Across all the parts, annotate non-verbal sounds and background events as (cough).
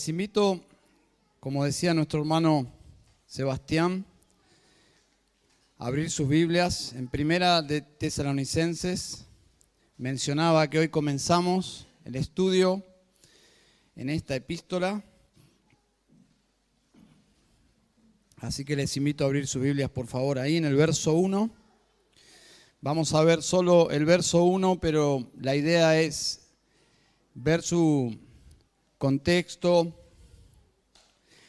Les invito, como decía nuestro hermano Sebastián, a abrir sus Biblias en Primera de Tesalonicenses. Mencionaba que hoy comenzamos el estudio en esta epístola. Así que les invito a abrir sus Biblias, por favor, ahí en el verso 1. Vamos a ver solo el verso 1, pero la idea es ver su contexto.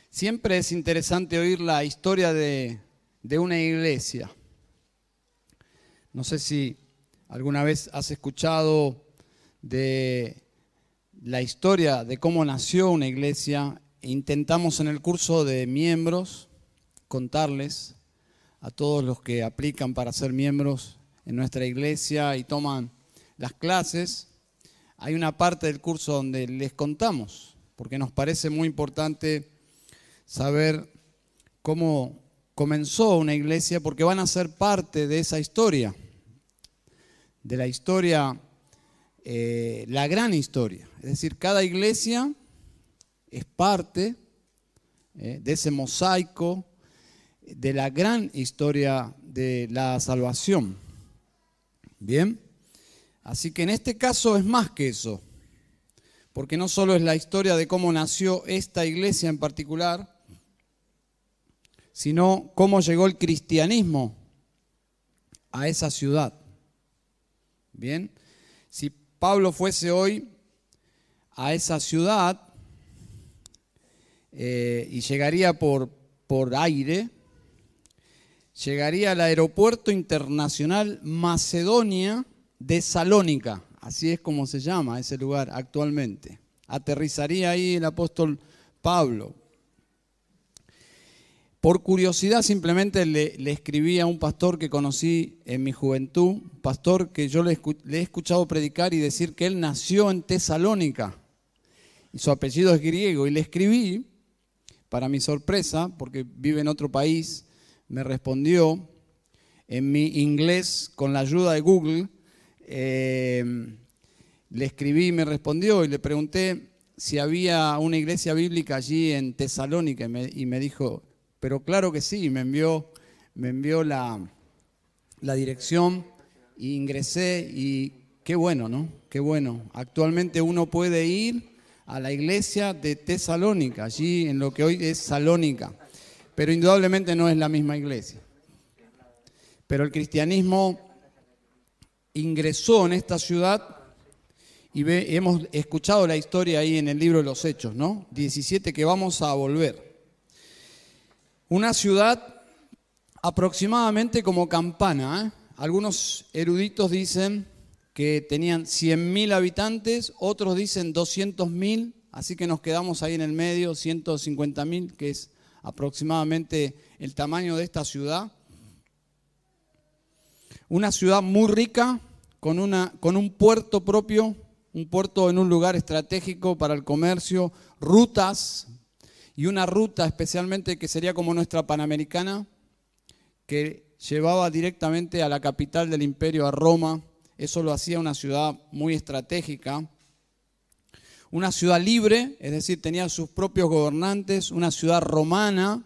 Siempre es interesante oír la historia de, de una iglesia. No sé si alguna vez has escuchado de la historia de cómo nació una iglesia. Intentamos en el curso de miembros contarles a todos los que aplican para ser miembros en nuestra iglesia y toman las clases, hay una parte del curso donde les contamos, porque nos parece muy importante saber cómo comenzó una iglesia, porque van a ser parte de esa historia, de la historia, eh, la gran historia. Es decir, cada iglesia es parte eh, de ese mosaico, de la gran historia de la salvación. Bien, así que en este caso es más que eso, porque no solo es la historia de cómo nació esta iglesia en particular, sino cómo llegó el cristianismo a esa ciudad. Bien, si Pablo fuese hoy a esa ciudad eh, y llegaría por, por aire, llegaría al aeropuerto internacional Macedonia de Salónica, así es como se llama ese lugar actualmente. Aterrizaría ahí el apóstol Pablo. Por curiosidad simplemente le, escribí a un pastor que conocí en mi juventud, pastor que yo le, le he escuchado predicar y decir que él nació en Tesalónica y su apellido es griego y le escribí, para mi sorpresa, porque vive en otro país, me respondió en mi inglés con la ayuda de Google. Eh, le escribí y me respondió y le pregunté si había una iglesia bíblica allí en Tesalónica y me, dijo, pero claro que sí, me envió, me envió la, la dirección e ingresé y qué bueno, ¿no? Qué bueno. Actualmente uno puede ir a la iglesia de Tesalónica, allí en lo que hoy es Salónica pero indudablemente no es la misma iglesia. Pero el cristianismo ingresó en esta ciudad y hemos escuchado la historia ahí en el libro de los Hechos, ¿no? 17 que vamos a volver. Una ciudad aproximadamente como campana. ¿eh? Algunos eruditos dicen que tenían 100.000 habitantes, otros dicen 200.000, así que nos quedamos ahí en el medio, 150.000, que es aproximadamente el tamaño de esta ciudad. Una ciudad muy rica, con, una, con un puerto propio, un puerto en un lugar estratégico para el comercio, rutas, y una ruta especialmente que sería como nuestra Panamericana, que llevaba directamente a la capital del imperio, a Roma. Eso lo hacía una ciudad muy estratégica una ciudad libre, es decir, tenía sus propios gobernantes, una ciudad romana,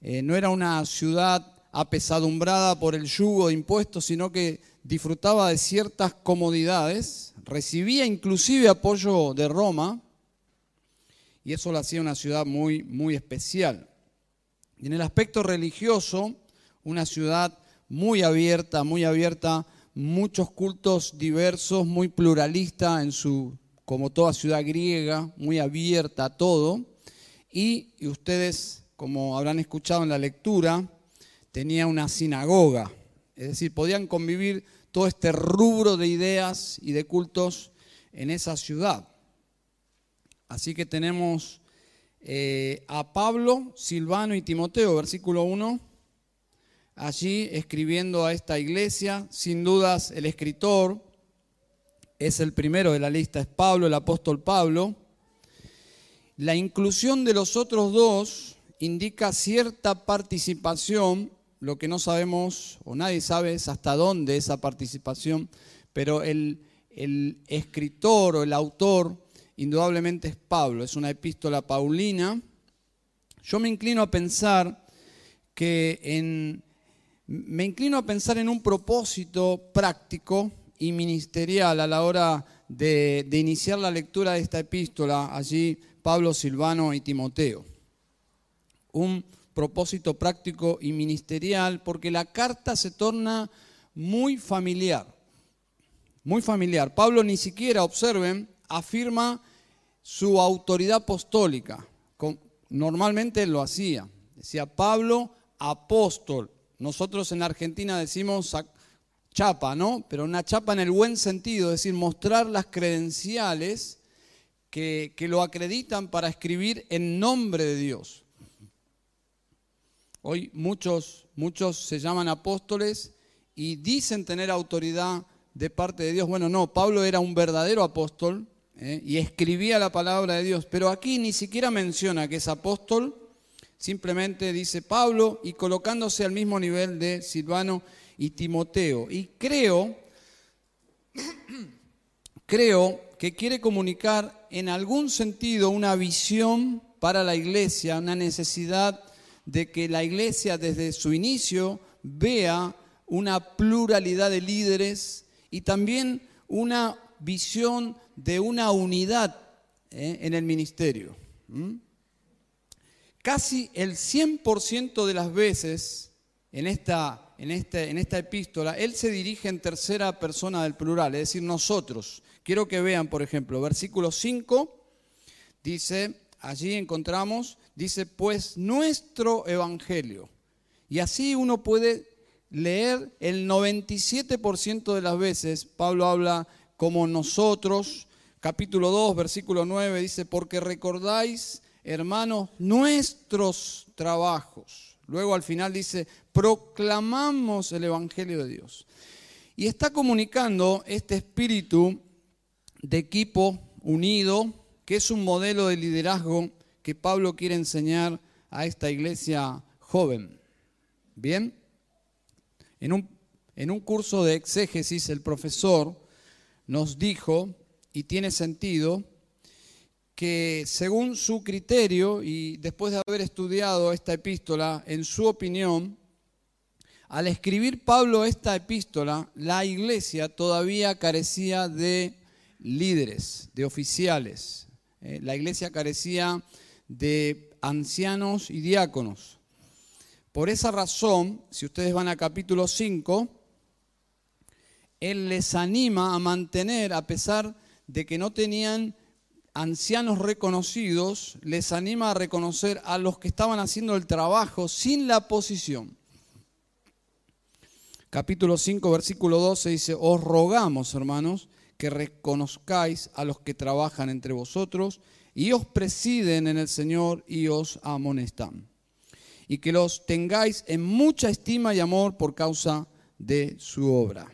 eh, no era una ciudad apesadumbrada por el yugo de impuestos, sino que disfrutaba de ciertas comodidades, recibía inclusive apoyo de Roma, y eso la hacía una ciudad muy, muy especial. Y en el aspecto religioso, una ciudad muy abierta, muy abierta, muchos cultos diversos, muy pluralista en su como toda ciudad griega, muy abierta a todo. Y, ustedes, como habrán escuchado en la lectura, tenía una sinagoga. Es decir, podían convivir todo este rubro de ideas y de cultos en esa ciudad. Así que tenemos eh, a Pablo, Silvano y Timoteo, versículo 1, allí escribiendo a esta iglesia, sin dudas el escritor, es el primero de la lista, es Pablo, el apóstol Pablo. La inclusión de los otros dos indica cierta participación, lo que no sabemos o nadie sabe es hasta dónde esa participación, pero el, escritor o el autor indudablemente es Pablo, es una epístola paulina. Yo me inclino a pensar que en, me inclino a pensar en un propósito práctico y ministerial a la hora de, de iniciar la lectura de esta epístola, allí Pablo, Silvano y Timoteo. Un propósito práctico y ministerial porque la carta se torna muy familiar, muy familiar. Pablo ni siquiera, observen, afirma su autoridad apostólica. Normalmente lo hacía. Decía Pablo, apóstol. Nosotros en Argentina decimos chapa, ¿no? Pero una chapa en el buen sentido, es decir, mostrar las credenciales que, que lo acreditan para escribir en nombre de Dios. Hoy muchos, muchos se llaman apóstoles y dicen tener autoridad de parte de Dios. Bueno, no, Pablo era un verdadero apóstol ¿eh? y escribía la palabra de Dios, pero aquí ni siquiera menciona que es apóstol, simplemente dice Pablo y colocándose al mismo nivel de Silvano y Timoteo. Y creo, (coughs) creo que quiere comunicar en algún sentido una visión para la iglesia, una necesidad de que la iglesia desde su inicio vea una pluralidad de líderes y también una visión de una unidad ¿eh? en el ministerio. Casi el 100% de las veces en esta, en, este, en esta epístola, él se dirige en tercera persona del plural, es decir, nosotros. Quiero que vean, por ejemplo, versículo 5, dice, allí encontramos, dice, pues nuestro evangelio. Y así uno puede leer el 97% de las veces, Pablo habla como nosotros, capítulo 2, versículo 9, dice, porque recordáis, hermanos, nuestros trabajos. Luego al final dice, proclamamos el Evangelio de Dios. Y está comunicando este espíritu de equipo unido, que es un modelo de liderazgo que Pablo quiere enseñar a esta iglesia joven. Bien, en un, en un curso de exégesis el profesor nos dijo, y tiene sentido, que según su criterio y después de haber estudiado esta epístola, en su opinión, al escribir Pablo esta epístola, la iglesia todavía carecía de líderes, de oficiales. Eh, la iglesia carecía de ancianos y diáconos. Por esa razón, si ustedes van a capítulo 5, Él les anima a mantener, a pesar de que no tenían ancianos reconocidos, les anima a reconocer a los que estaban haciendo el trabajo sin la posición. Capítulo 5, versículo 12 dice, os rogamos, hermanos, que reconozcáis a los que trabajan entre vosotros y os presiden en el Señor y os amonestan. Y que los tengáis en mucha estima y amor por causa de su obra.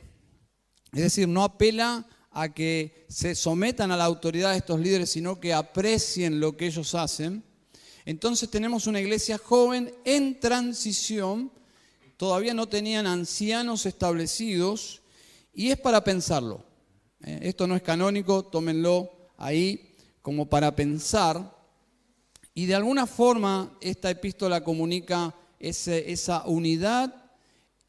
Es decir, no apela a que se sometan a la autoridad de estos líderes, sino que aprecien lo que ellos hacen. Entonces tenemos una iglesia joven en transición, todavía no tenían ancianos establecidos, y es para pensarlo. Eh, esto no es canónico, tómenlo ahí como para pensar. Y de alguna forma esta epístola comunica esa unidad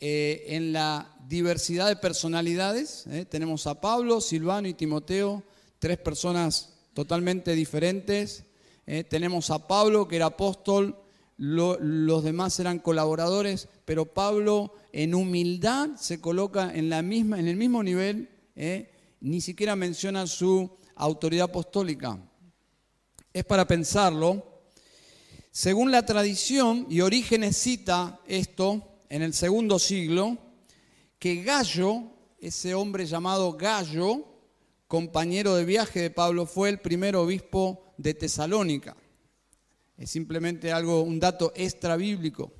eh, en la diversidad de personalidades. ¿eh? Tenemos a Pablo, Silvano y Timoteo, tres personas totalmente diferentes. ¿eh? Tenemos a Pablo, que era apóstol, los demás eran colaboradores, pero Pablo en humildad se coloca en, la misma, en el mismo nivel, ni siquiera menciona su autoridad apostólica. Es para pensarlo. Según la tradición, y Orígenes cita esto en el segundo siglo, que Gallo, ese hombre llamado Gallo, compañero de viaje de Pablo, fue el primer obispo de Tesalónica. Es simplemente algo, un dato extra bíblico.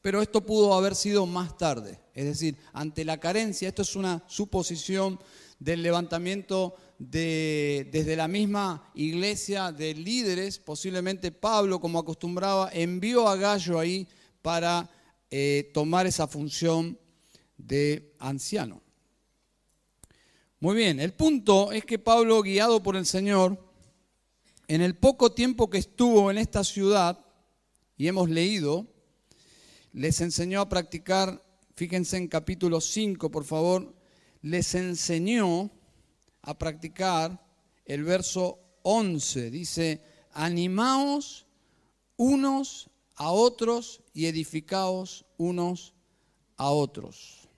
Pero esto pudo haber sido más tarde. Es decir, ante la carencia, esto es una suposición del levantamiento de, desde la misma iglesia de líderes, posiblemente Pablo, como acostumbraba, envió a Gallo ahí para eh, tomar esa función de anciano. Muy bien, el punto es que Pablo, guiado por el Señor, en el poco tiempo que estuvo en esta ciudad, y hemos leído, les enseñó a practicar, fíjense en capítulo 5, por favor, les enseñó a practicar el verso 11. Dice, animaos unos a otros y edificaos unos a otros.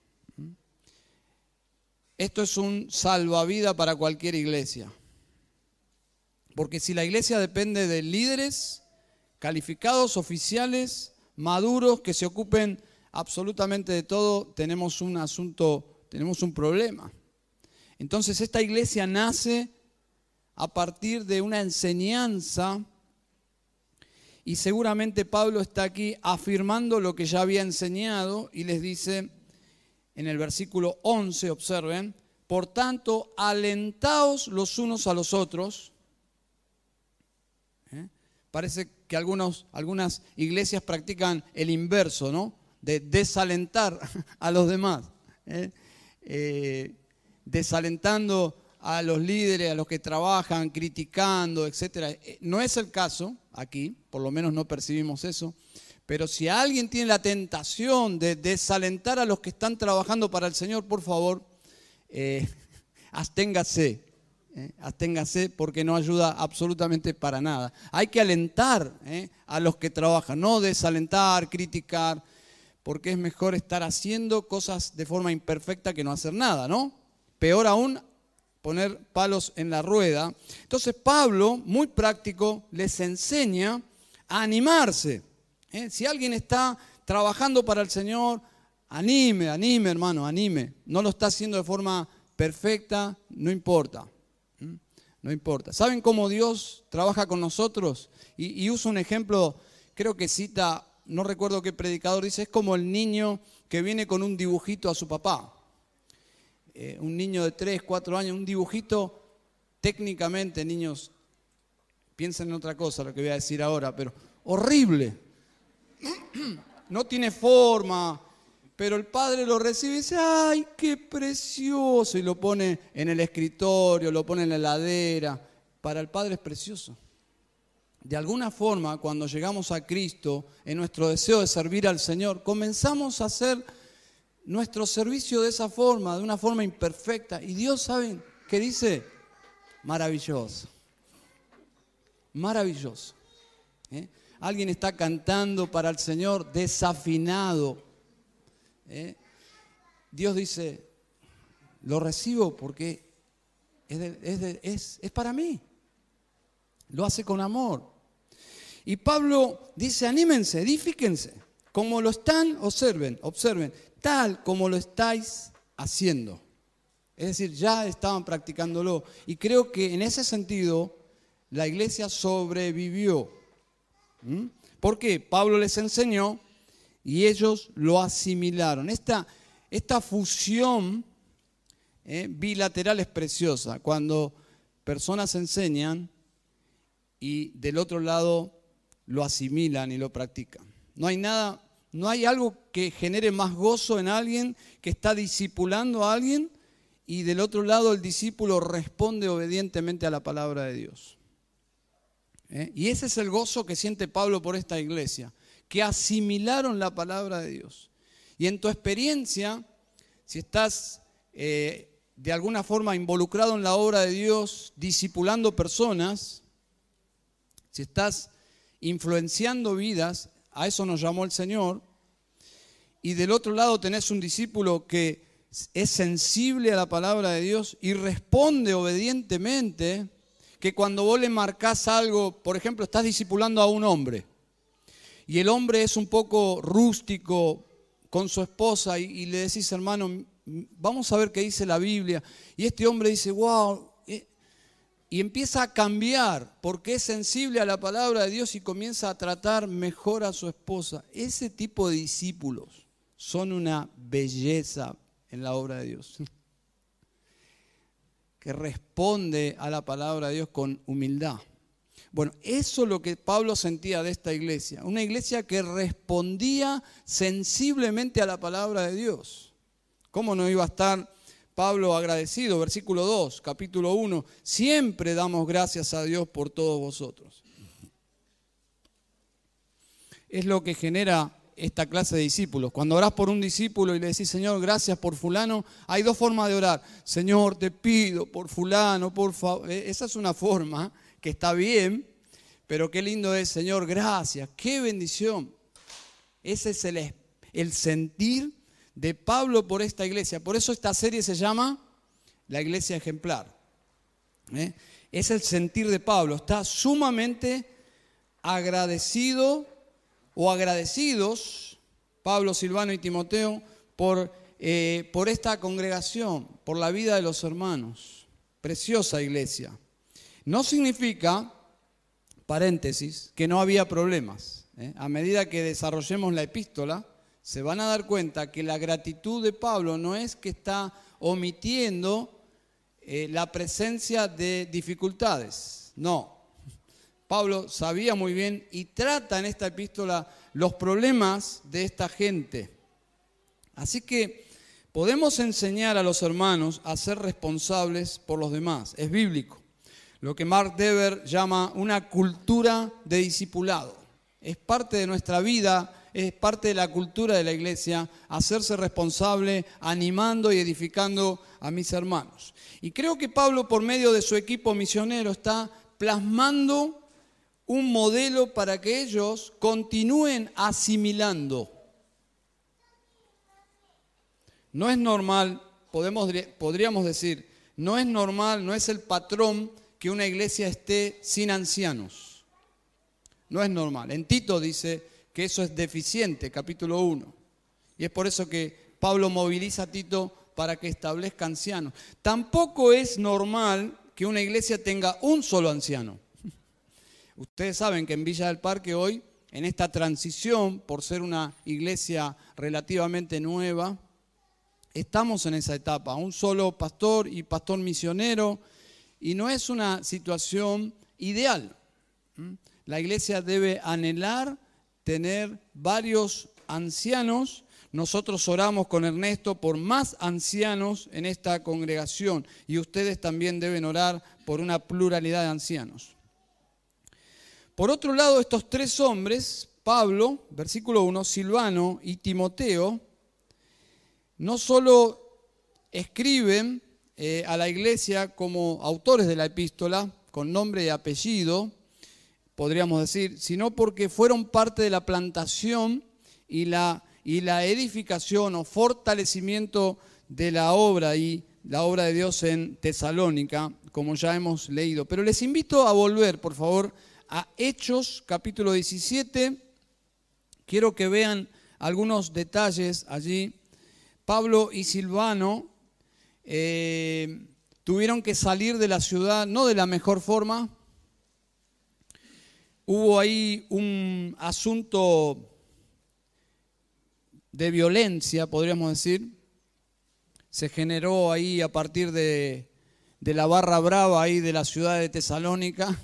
Esto es un salvavida para cualquier iglesia. Porque si la iglesia depende de líderes calificados, oficiales, maduros, que se ocupen absolutamente de todo, tenemos un asunto, tenemos un problema. Entonces esta iglesia nace a partir de una enseñanza y seguramente Pablo está aquí afirmando lo que ya había enseñado y les dice en el versículo 11, observen, por tanto, alentaos los unos a los otros. ¿Eh? Parece que algunas iglesias practican el inverso, ¿no? De desalentar (laughs) a los demás. ¿eh? Eh, desalentando a los líderes, a los que trabajan, criticando, etc. No es el caso aquí, por lo menos no percibimos eso. Pero si alguien tiene la tentación de desalentar a los que están trabajando para el Señor, por favor, eh, (laughs) absténgase. Eh, absténgase porque no ayuda absolutamente para nada. Hay que alentar eh, a los que trabajan, no desalentar, criticar, porque es mejor estar haciendo cosas de forma imperfecta que no hacer nada, ¿no? Peor aún, poner palos en la rueda. Entonces Pablo, muy práctico, les enseña a animarse. ¿eh? Si alguien está trabajando para el Señor, anime, anime hermano, anime. No lo está haciendo de forma perfecta, no importa. No importa. ¿Saben cómo Dios trabaja con nosotros? Y, y uso un ejemplo, creo que cita, no recuerdo qué predicador dice, es como el niño que viene con un dibujito a su papá. Eh, un niño de 3, 4 años, un dibujito, técnicamente, niños, piensen en otra cosa lo que voy a decir ahora, pero horrible. (clears throat) No tiene forma, pero el padre lo recibe y dice, ay, qué precioso, y lo pone en el escritorio, lo pone en la heladera. Para el padre es precioso. De alguna forma, cuando llegamos a Cristo, en nuestro deseo de servir al Señor, comenzamos a hacer nuestro servicio de esa forma, de una forma imperfecta. Y Dios, ¿saben qué dice? Maravilloso. Maravilloso. ¿eh? Alguien está cantando para el Señor desafinado. ¿eh? Dios dice, lo recibo porque es, es para mí. Lo hace con amor. Y Pablo dice, anímense, edifíquense. Como lo están, observen, observen tal como lo estáis haciendo. Es decir, ya estaban practicándolo. Y creo que en ese sentido la iglesia sobrevivió. ¿Mm? Porque Pablo les enseñó y ellos lo asimilaron. Esta, esta fusión eh, bilateral es preciosa. Cuando personas enseñan y del otro lado lo asimilan y lo practican. No hay nada no hay algo que genere más gozo en alguien que está discipulando a alguien y del otro lado el discípulo responde obedientemente a la palabra de Dios. ¿Eh? Y ese es el gozo que siente Pablo por esta iglesia, que asimilaron la palabra de Dios. Y en tu experiencia, si estás eh, de alguna forma involucrado en la obra de Dios, discipulando personas, si estás influenciando vidas, a eso nos llamó el Señor. Y del otro lado tenés un discípulo que es sensible a la palabra de Dios y responde obedientemente, que cuando vos le marcás algo, por ejemplo, estás discipulando a un hombre, y el hombre es un poco rústico con su esposa, y, y le decís, hermano, vamos a ver qué dice la Biblia, y este hombre dice, wow, y empieza a cambiar porque es sensible a la palabra de Dios y comienza a tratar mejor a su esposa. Ese tipo de discípulos son una belleza en la obra de Dios, (laughs) que responde a la palabra de Dios con humildad. Bueno, eso es lo que Pablo sentía de esta iglesia, una iglesia que respondía sensiblemente a la palabra de Dios. ¿Cómo no iba a estar Pablo agradecido, versículo 2, capítulo 1, siempre damos gracias a Dios por todos vosotros. Es lo que genera esta clase de discípulos. Cuando orás por un discípulo y le decís, Señor, gracias por fulano, hay dos formas de orar. Señor, te pido por fulano, por favor. E, esa es una forma que está bien, pero qué lindo es, Señor, gracias, qué bendición. Ese es el, el sentir de Pablo por esta iglesia. Por eso esta serie se llama La Iglesia Ejemplar. ¿eh? Es el sentir de Pablo. Está sumamente agradecido o agradecidos, Pablo, Silvano y Timoteo, por, eh, por esta congregación, por la vida de los hermanos. Preciosa iglesia. No significa, paréntesis, que no había problemas. ¿eh? A medida que desarrollemos la epístola, se van a dar cuenta que la gratitud de Pablo no es que está omitiendo eh, la presencia de dificultades. No, Pablo sabía muy bien y trata en esta epístola los problemas de esta gente. Así que podemos enseñar a los hermanos a ser responsables por los demás. Es bíblico. Lo que Mark Dever llama una cultura de discipulado. Es parte de nuestra vida, es parte de la cultura de la iglesia, hacerse responsable, animando y edificando a mis hermanos. Y creo que Pablo, por medio de su equipo misionero, está plasmando un modelo para que ellos continúen asimilando. No es normal, podemos, podríamos decir, no es normal, no es el patrón que una iglesia esté sin ancianos. No es normal. En Tito dice que eso es deficiente, capítulo 1. Y es por eso que Pablo moviliza a Tito para que establezca ancianos. Tampoco es normal que una iglesia tenga un solo anciano. Ustedes saben que en Villa del Parque hoy, en esta transición, por ser una iglesia relativamente nueva, estamos en esa etapa, un solo pastor y pastor misionero, y no es una situación ideal. La iglesia debe anhelar tener varios ancianos. Nosotros oramos con Ernesto por más ancianos en esta congregación y ustedes también deben orar por una pluralidad de ancianos. Por otro lado, estos tres hombres, Pablo, versículo 1, Silvano y Timoteo, no solo escriben eh, a la iglesia como autores de la epístola, con nombre y apellido, podríamos decir, sino porque fueron parte de la plantación y la, y la edificación o fortalecimiento de la obra y la obra de Dios en Tesalónica, como ya hemos leído. Pero les invito a volver, por favor, a Hechos capítulo 17. Quiero que vean algunos detalles allí. Pablo y Silvano eh, tuvieron que salir de la ciudad, no de la mejor forma. Hubo ahí un asunto de violencia, podríamos decir. Se generó ahí a partir de, de la barra brava ahí de la ciudad de Tesalónica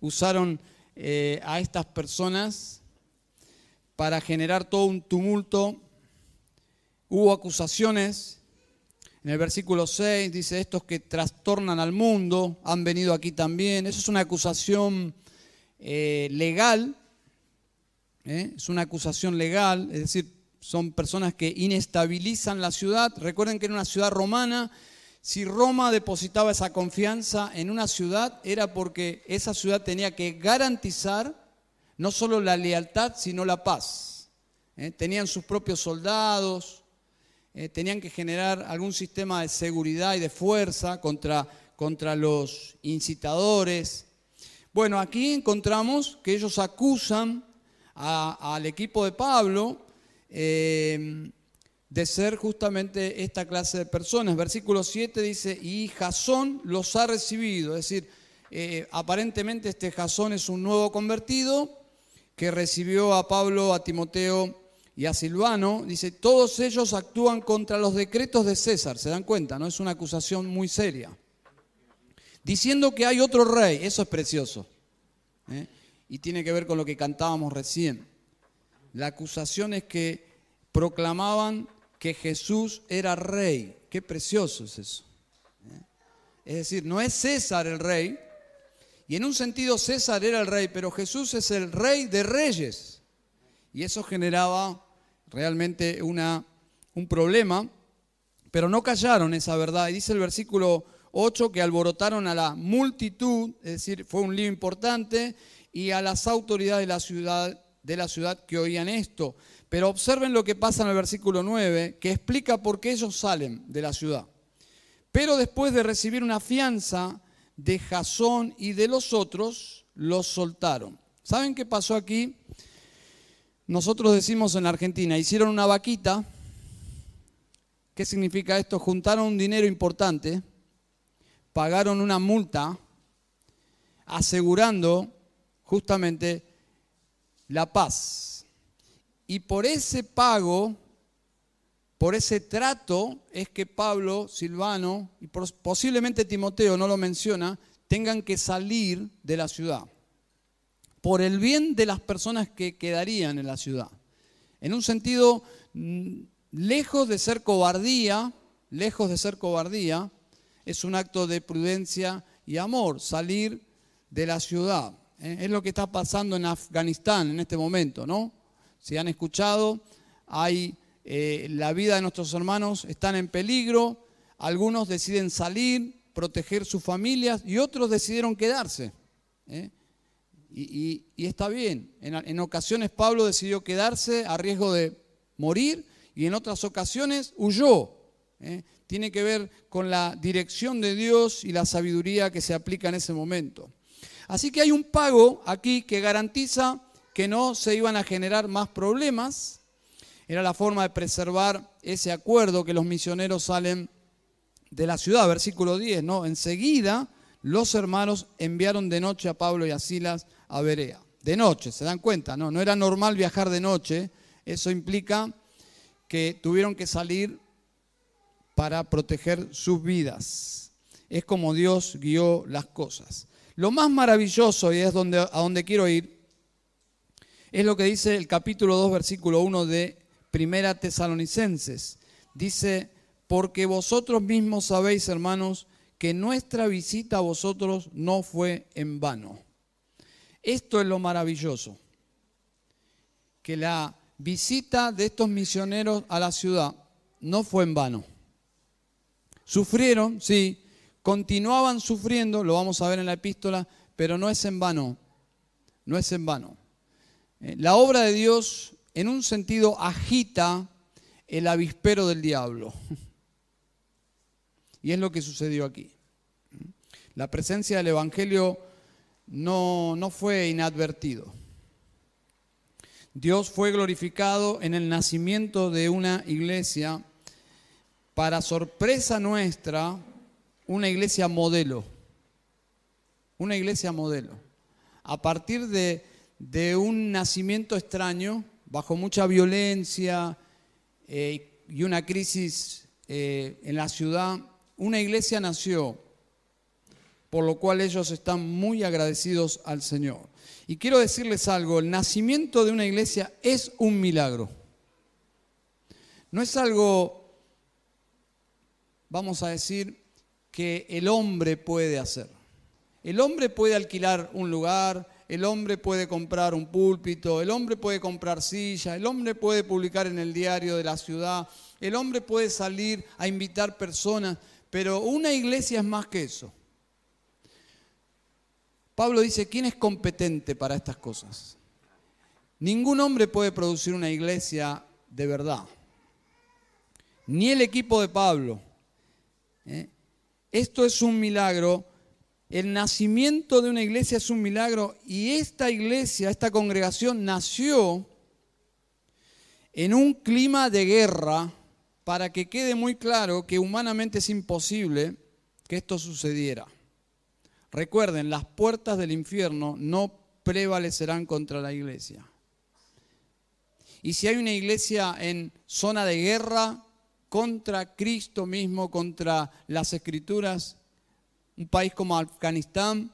usaron eh, a estas personas para generar todo un tumulto. Hubo acusaciones. En el versículo 6 dice, estos que trastornan al mundo han venido aquí también. Eso es una acusación eh, legal. ¿eh? Es una acusación legal, es decir, son personas que inestabilizan la ciudad. Recuerden que era una ciudad romana si Roma depositaba esa confianza en una ciudad era porque esa ciudad tenía que garantizar no solo la lealtad, sino la paz. ¿eh? Tenían sus propios soldados, eh, tenían que generar algún sistema de seguridad y de fuerza contra, contra los incitadores. Bueno, aquí encontramos que ellos acusan al equipo de Pablo. Eh, de ser justamente esta clase de personas. Versículo 7 dice, y Jasón los ha recibido, es decir, eh, aparentemente este Jasón es un nuevo convertido que recibió a Pablo, a Timoteo y a Silvano. Dice, todos ellos actúan contra los decretos de César, se dan cuenta, ¿no? Es una acusación muy seria. Diciendo que hay otro rey, eso es precioso. ¿eh? Y tiene que ver con lo que cantábamos recién. La acusación es que proclamaban que Jesús era rey. Qué precioso es eso. ¿eh? Es decir, no es César el rey, y en un sentido César era el rey, pero Jesús es el rey de reyes. Y eso generaba realmente una, un problema, pero no callaron esa verdad. Y dice el versículo 8 que alborotaron a la multitud, es decir, fue un lío importante, y a las autoridades de la ciudad, de la ciudad que oían esto. Pero observen lo que pasa en el versículo 9, que explica por qué ellos salen de la ciudad. Pero después de recibir una fianza de Jasón y de los otros, los soltaron. ¿Saben qué pasó aquí? Nosotros decimos en Argentina, hicieron una vaquita. ¿Qué significa esto? Juntaron un dinero importante, pagaron una multa, asegurando justamente la paz. Y por ese pago, por ese trato, es que Pablo, Silvano y posiblemente Timoteo, no lo menciona, tengan que salir de la ciudad por el bien de las personas que quedarían en la ciudad. En un sentido, mm, lejos de ser cobardía, lejos de ser cobardía, es un acto de prudencia y amor, salir de la ciudad. ¿eh? Es lo que está pasando en Afganistán en este momento, ¿no? Si han escuchado, hay eh, la vida de nuestros hermanos están en peligro, algunos deciden salir, proteger sus familias y otros decidieron quedarse. ¿eh? Y, está bien. En, ocasiones Pablo decidió quedarse a riesgo de morir y en otras ocasiones huyó. ¿eh? Tiene que ver con la dirección de Dios y la sabiduría que se aplica en ese momento. Así que hay un pago aquí que garantiza que no se iban a generar más problemas. Era la forma de preservar ese acuerdo que los misioneros salen de la ciudad. Versículo 10, ¿no? Enseguida los hermanos enviaron de noche a Pablo y a Silas a Berea. De noche, ¿se dan cuenta? No, no era normal viajar de noche. Eso implica que tuvieron que salir para proteger sus vidas. Es como Dios guió las cosas. Lo más maravilloso, y es donde, a donde quiero ir, es lo que dice el capítulo 2, versículo 1 de Primera Tesalonicenses. Dice, porque vosotros mismos sabéis, hermanos, que nuestra visita a vosotros no fue en vano. Esto es lo maravilloso, que la visita de estos misioneros a la ciudad no fue en vano. Sufrieron, sí, continuaban sufriendo, lo vamos a ver en la epístola, pero no es en vano, no es en vano. Eh, la obra de Dios en un sentido agita el avispero del diablo. (laughs) Y es lo que sucedió aquí. La presencia del Evangelio no, no fue inadvertido. Dios fue glorificado en el nacimiento de una iglesia, para sorpresa nuestra, una iglesia modelo. Una iglesia modelo. A partir de, un nacimiento extraño, bajo mucha violencia eh, y una crisis eh, en la ciudad, una iglesia nació por lo cual ellos están muy agradecidos al Señor. Y quiero decirles algo, el nacimiento de una iglesia es un milagro. No es algo, vamos a decir, que el hombre puede hacer. El hombre puede alquilar un lugar, el hombre puede comprar un púlpito, el hombre puede comprar silla, el hombre puede publicar en el diario de la ciudad, el hombre puede salir a invitar personas, pero una iglesia es más que eso. Pablo dice, ¿quién es competente para estas cosas? Ningún hombre puede producir una iglesia de verdad. Ni el equipo de Pablo. ¿eh? Esto es un milagro. El nacimiento de una iglesia es un milagro y esta iglesia, esta congregación nació en un clima de guerra para que quede muy claro que humanamente es imposible que esto sucediera. Recuerden, las puertas del infierno no prevalecerán contra la iglesia. Y si hay una iglesia en zona de guerra contra Cristo mismo, contra las escrituras, un país como Afganistán,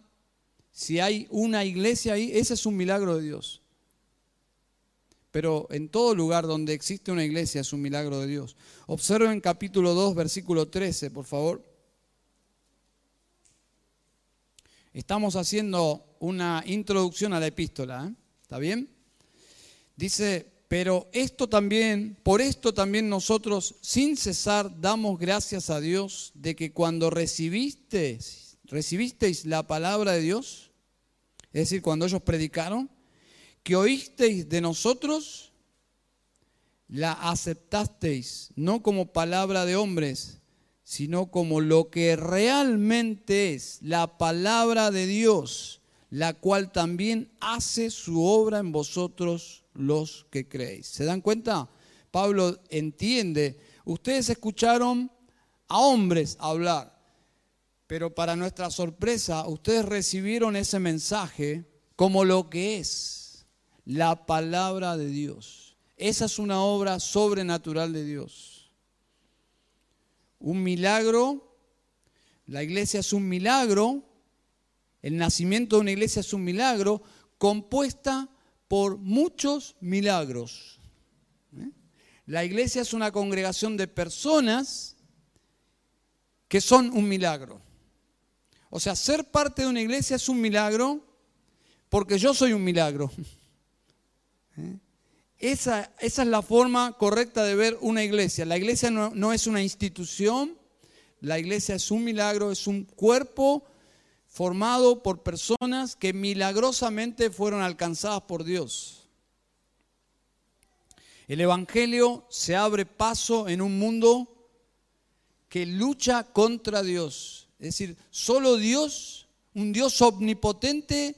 si hay una iglesia ahí, ese es un milagro de Dios. pero en todo lugar donde existe una iglesia es un milagro de Dios. Observen capítulo 2, versículo 13, por favor. Estamos haciendo una introducción a la epístola, ¿eh? ¿está bien? Dice, pero esto también, por esto también nosotros sin cesar damos gracias a Dios de que cuando recibisteis, recibisteis la palabra de Dios, es decir, cuando ellos predicaron, que oísteis de nosotros, la aceptasteis, no como palabra de hombres, sino como lo que realmente es la palabra de Dios, la cual también hace su obra en vosotros los que creéis. ¿Se dan cuenta? Pablo entiende, ustedes escucharon a hombres hablar, pero para nuestra sorpresa, ustedes recibieron ese mensaje como lo que es la palabra de Dios. Esa es una obra sobrenatural de Dios un milagro, la iglesia es un milagro, el nacimiento de una iglesia es un milagro compuesta por muchos milagros. ¿eh? La iglesia es una congregación de personas que son un milagro. O sea, ser parte de una iglesia es un milagro porque yo soy un milagro. (laughs) ¿Eh? Esa, es la forma correcta de ver una iglesia. La iglesia no, no es una institución, la iglesia es un milagro, es un cuerpo formado por personas que milagrosamente fueron alcanzadas por Dios. El Evangelio se abre paso en un mundo que lucha contra Dios. Es decir, solo Dios, un Dios omnipotente,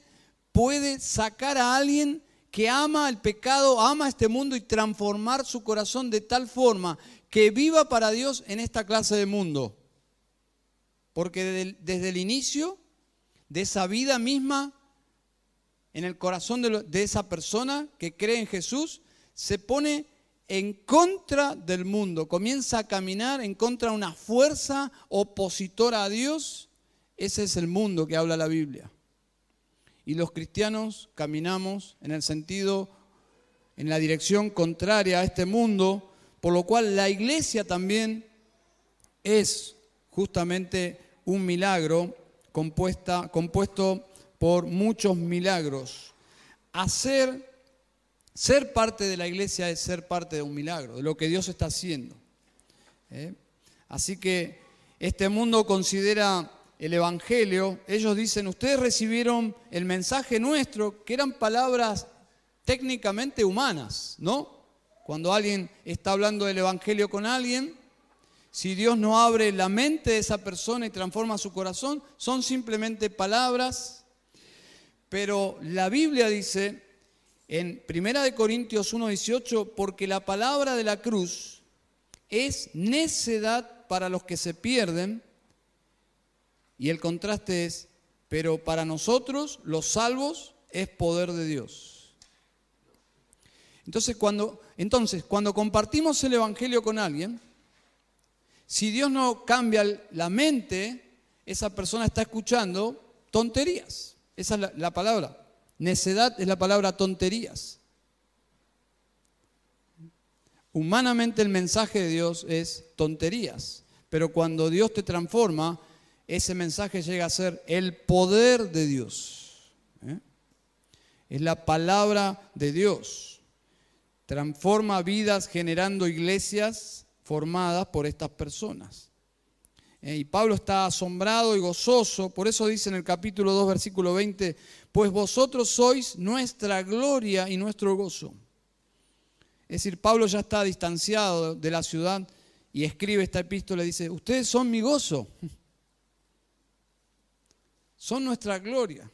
puede sacar a alguien que ama el pecado, ama este mundo y transformar su corazón de tal forma que viva para Dios en esta clase de mundo. Porque desde el, inicio de esa vida misma, en el corazón de, de esa persona que cree en Jesús, se pone en contra del mundo, comienza a caminar en contra de una fuerza opositora a Dios. Ese es el mundo que habla la Biblia y los cristianos caminamos en el sentido, en la dirección contraria a este mundo, por lo cual la iglesia también es justamente un milagro compuesta, compuesto por muchos milagros. Hacer, ser parte de la iglesia es ser parte de un milagro, de lo que Dios está haciendo. ¿eh? Así que este mundo considera el Evangelio, ellos dicen, ustedes recibieron el mensaje nuestro, que eran palabras técnicamente humanas, ¿no? Cuando alguien está hablando del Evangelio con alguien, si Dios no abre la mente de esa persona y transforma su corazón, son simplemente palabras. Pero la Biblia dice en 1 Corintios 1:18, porque la palabra de la cruz es necedad para los que se pierden, y el contraste es, pero para nosotros los salvos es poder de Dios. Entonces cuando, entonces, cuando compartimos el Evangelio con alguien, si Dios no cambia la mente, esa persona está escuchando tonterías. Esa es la, la palabra. Necedad es la palabra tonterías. Humanamente el mensaje de Dios es tonterías, pero cuando Dios te transforma, ese mensaje llega a ser el poder de Dios. ¿eh? Es la palabra de Dios. Transforma vidas generando iglesias formadas por estas personas. ¿eh? Y Pablo está asombrado y gozoso, por eso dice en el capítulo 2, versículo 20, pues vosotros sois nuestra gloria y nuestro gozo. Es decir, Pablo ya está distanciado de la ciudad y escribe esta epístola y dice, ustedes son mi gozo (laughs) son nuestra gloria.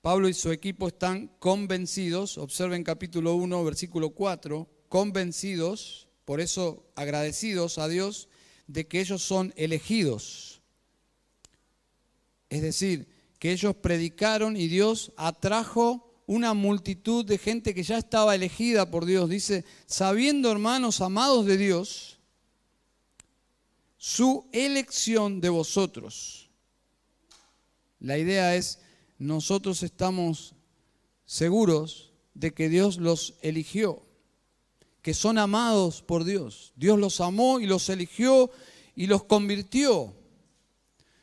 Pablo y su equipo están convencidos, observen capítulo 1, versículo 4, convencidos, por eso agradecidos a Dios, de que ellos son elegidos. Es decir, que ellos predicaron y Dios atrajo una multitud de gente que ya estaba elegida por Dios. Dice, sabiendo hermanos amados de Dios, su elección de vosotros. La idea es, nosotros estamos seguros de que Dios los eligió, que son amados por Dios. Dios los amó y los eligió y los convirtió.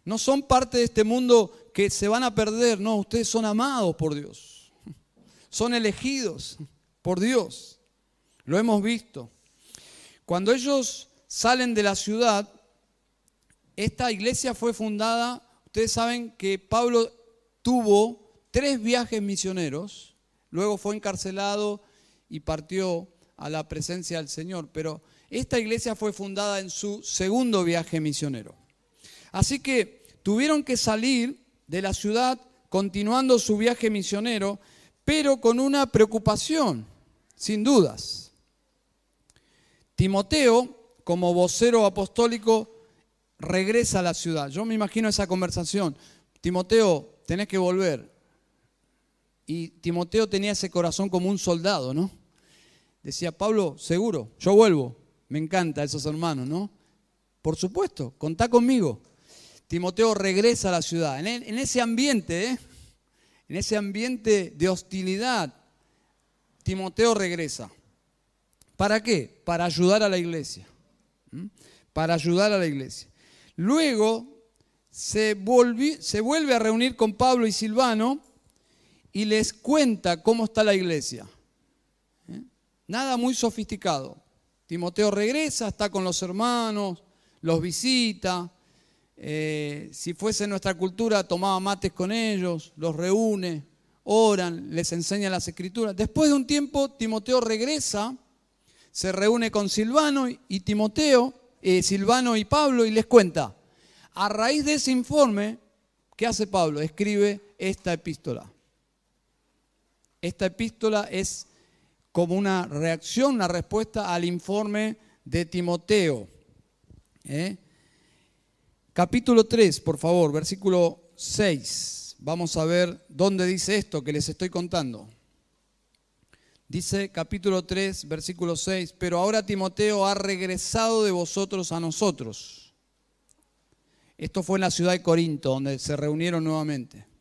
No son parte de este mundo que se van a perder, no, ustedes son amados por Dios. Son elegidos por Dios. Lo hemos visto. Cuando ellos salen de la ciudad, esta iglesia fue fundada, ustedes saben que Pablo tuvo tres viajes misioneros, luego fue encarcelado y partió a la presencia del Señor, pero esta iglesia fue fundada en su segundo viaje misionero. Así que tuvieron que salir de la ciudad continuando su viaje misionero, pero con una preocupación, sin dudas. Timoteo, como vocero apostólico, regresa a la ciudad. Yo me imagino esa conversación. Timoteo, tenés que volver. Y Timoteo tenía ese corazón como un soldado, ¿no? Decía, Pablo, seguro, yo vuelvo. Me encanta esos hermanos, ¿no? Por supuesto, contá conmigo. Timoteo regresa a la ciudad. En, ese ambiente, ¿eh? en ese ambiente de hostilidad, Timoteo regresa. ¿Para qué? Para ayudar a la iglesia. Para ayudar a la iglesia. Luego se, se vuelve a reunir con Pablo y Silvano y les cuenta cómo está la iglesia. Nada muy sofisticado. Timoteo regresa, está con los hermanos, los visita. Eh, si fuese nuestra cultura, tomaba mates con ellos, los reúne, oran, les enseña las escrituras. Después de un tiempo, Timoteo regresa, se reúne con Silvano y Timoteo, eh, Silvano y Pablo y les cuenta. A raíz de ese informe, ¿qué hace Pablo? Escribe esta epístola. Esta epístola es como una reacción, una respuesta al informe de Timoteo. ¿eh? Capítulo 3, por favor, versículo 6. Vamos a ver dónde dice esto que les estoy contando. Dice capítulo 3, versículo 6, pero ahora Timoteo ha regresado de vosotros a nosotros. Esto fue en la ciudad de Corinto, donde se reunieron nuevamente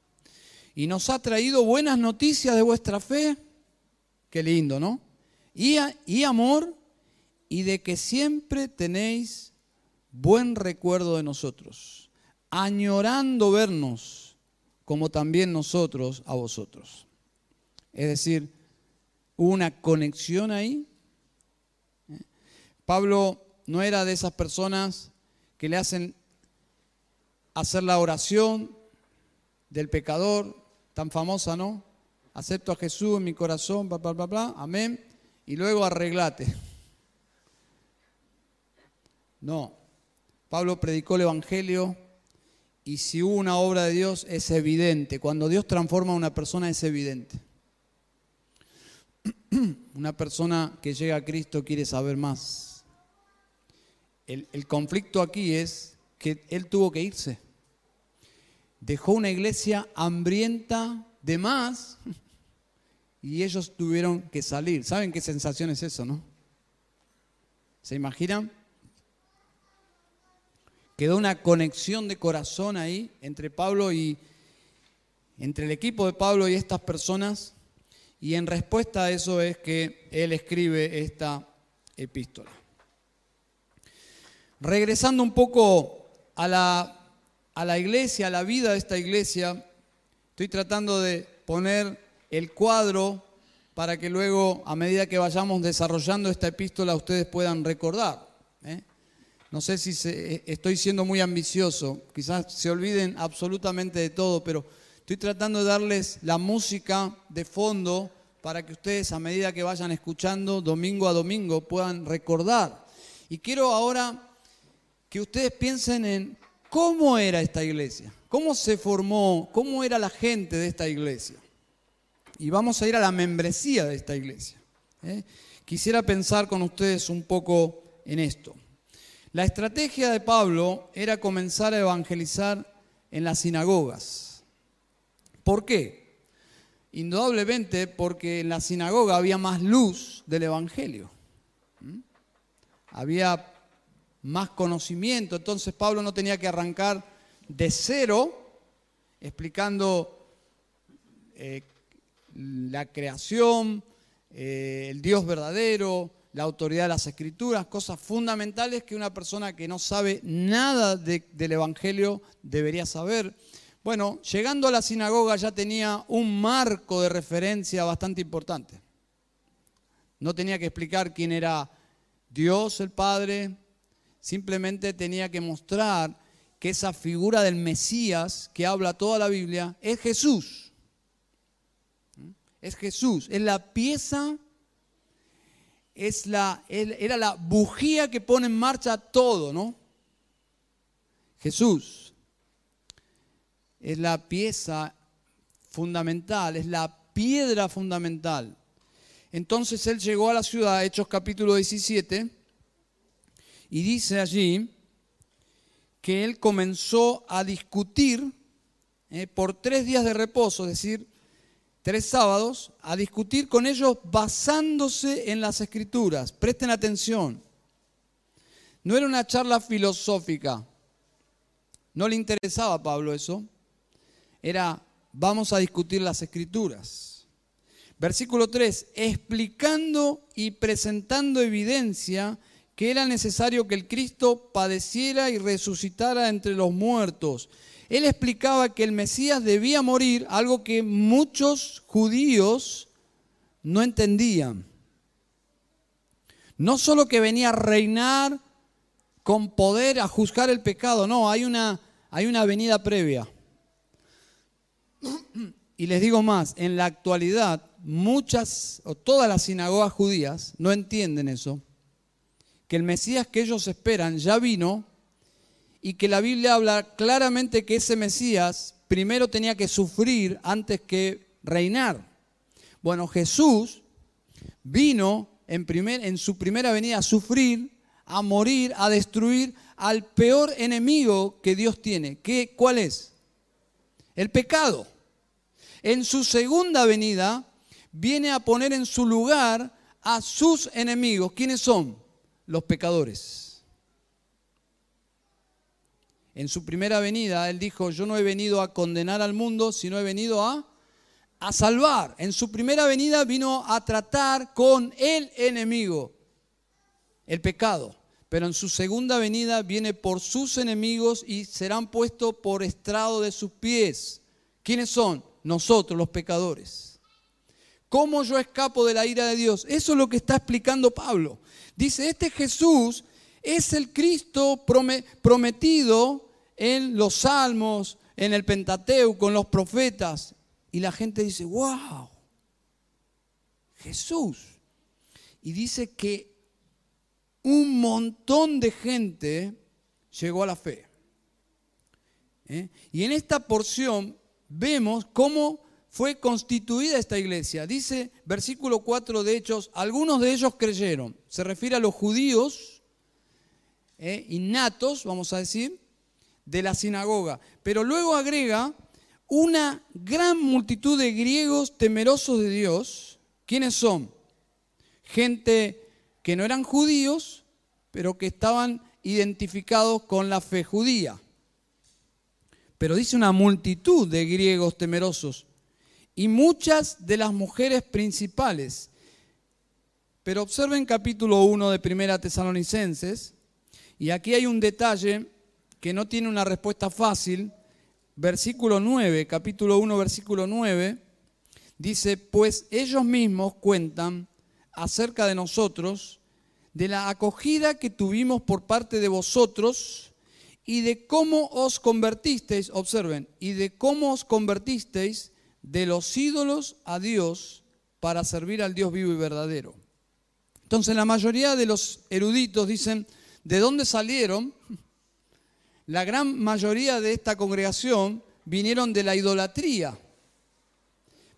y nos ha traído buenas noticias de vuestra fe. Qué lindo, ¿no? Y, y amor y de que siempre tenéis buen recuerdo de nosotros, añorando vernos como también nosotros a vosotros. Es decir, una conexión ahí. ¿Eh? Pablo no era de esas personas que le hacen hacer la oración del pecador, tan famosa, ¿no? Acepto a Jesús en mi corazón, bla, bla, bla, bla, amén. Y luego arreglate. No. Pablo predicó el Evangelio y si hubo una obra de Dios es evidente. Cuando Dios transforma a una persona es evidente. (clears throat) Una persona que llega a Cristo quiere saber más. El, el conflicto aquí es que Él tuvo que irse dejó una iglesia hambrienta de más y ellos tuvieron que salir. ¿Saben qué sensación es eso, no? ¿Se imaginan? Quedó una conexión de corazón ahí entre Pablo y entre el equipo de Pablo y estas personas. Y en respuesta a eso es que él escribe esta epístola. Regresando un poco a la a la iglesia, a la vida de esta iglesia, estoy tratando de poner el cuadro para que luego, a medida que vayamos desarrollando esta epístola, ustedes puedan recordar. ¿eh? No sé si eh, estoy siendo muy ambicioso, quizás se olviden absolutamente de todo, pero estoy tratando de darles la música de fondo para que ustedes, a medida que vayan escuchando domingo a domingo, puedan recordar. Y quiero ahora que ustedes piensen en ¿Cómo era esta iglesia? ¿Cómo se formó? ¿Cómo era la gente de esta iglesia? Y vamos a ir a la membresía de esta iglesia. ¿eh? Quisiera pensar con ustedes un poco en esto. La estrategia de Pablo era comenzar a evangelizar en las sinagogas. ¿Por qué? Indudablemente porque en la sinagoga había más luz del Evangelio. Había más conocimiento. Entonces Pablo no tenía que arrancar de cero explicando eh, la creación, eh, el Dios verdadero, la autoridad de las escrituras, cosas fundamentales que una persona que no sabe nada del Evangelio debería saber. Bueno, llegando a la sinagoga ya tenía un marco de referencia bastante importante. No tenía que explicar quién era Dios el Padre, simplemente tenía que mostrar que esa figura del Mesías que habla toda la Biblia es Jesús. Es Jesús, es la pieza es la, era la bujía que pone en marcha todo, ¿no? Jesús es la pieza fundamental, es la piedra fundamental. Entonces él llegó a la ciudad, Hechos capítulo 17, y dice allí que él comenzó a discutir eh, por tres días de reposo, es decir, tres sábados a discutir con ellos basándose en las escrituras. Presten atención. No era una charla filosófica. No le interesaba a Pablo eso. Era, vamos a discutir las escrituras. Versículo 3, explicando y presentando evidencia que era necesario que el Cristo padeciera y resucitara entre los muertos él explicaba que el Mesías debía morir, algo que muchos judíos no entendían. No solo que venía a reinar con poder a juzgar el pecado, no, hay una, hay una venida previa. Y les digo más, en la actualidad muchas o todas las sinagogas judías no entienden eso, que el Mesías que ellos esperan ya vino y que la Biblia habla claramente que ese Mesías primero tenía que sufrir antes que reinar. Bueno, Jesús vino en, su primera venida a sufrir, a morir, a destruir al peor enemigo que Dios tiene. ¿Qué, ¿Cuál es? El pecado. En su segunda venida viene a poner en su lugar a sus enemigos. ¿Quiénes son? Los pecadores. En su primera venida, Él dijo, yo no he venido a condenar al mundo, sino he venido a, a salvar. En su primera venida vino a tratar con el enemigo, el pecado. Pero en su segunda venida viene por sus enemigos y serán puestos por estrado de sus pies. ¿Quiénes son? Nosotros, los pecadores. ¿Cómo yo escapo de la ira de Dios? Eso es lo que está explicando Pablo. Dice, este Jesús es el Cristo prometido en los salmos, en el Pentateuco, con los profetas. Y la gente dice, wow, Jesús. Y dice que un montón de gente llegó a la fe. ¿Eh? Y en esta porción vemos cómo fue constituida esta iglesia. Dice versículo 4 de Hechos, algunos de ellos creyeron. Se refiere a los judíos eh, innatos, vamos a decir, de la sinagoga. Pero luego agrega una gran multitud de griegos temerosos de Dios. ¿Quiénes son? Gente que no eran judíos, pero que estaban identificados con la fe judía. Pero dice una multitud de griegos temerosos y muchas de las mujeres principales. Pero observen capítulo 1 de Primera Tesalonicenses, y aquí hay un detalle que no tiene una respuesta fácil. Versículo 9, capítulo 1, versículo 9, dice, pues ellos mismos cuentan acerca de nosotros, de la acogida que tuvimos por parte de vosotros y de cómo os convertisteis, observen, y de cómo os convertisteis de los ídolos a Dios para servir al Dios vivo y verdadero. Entonces la mayoría de los eruditos dicen, ¿De dónde salieron? La gran mayoría de esta congregación vinieron de la idolatría.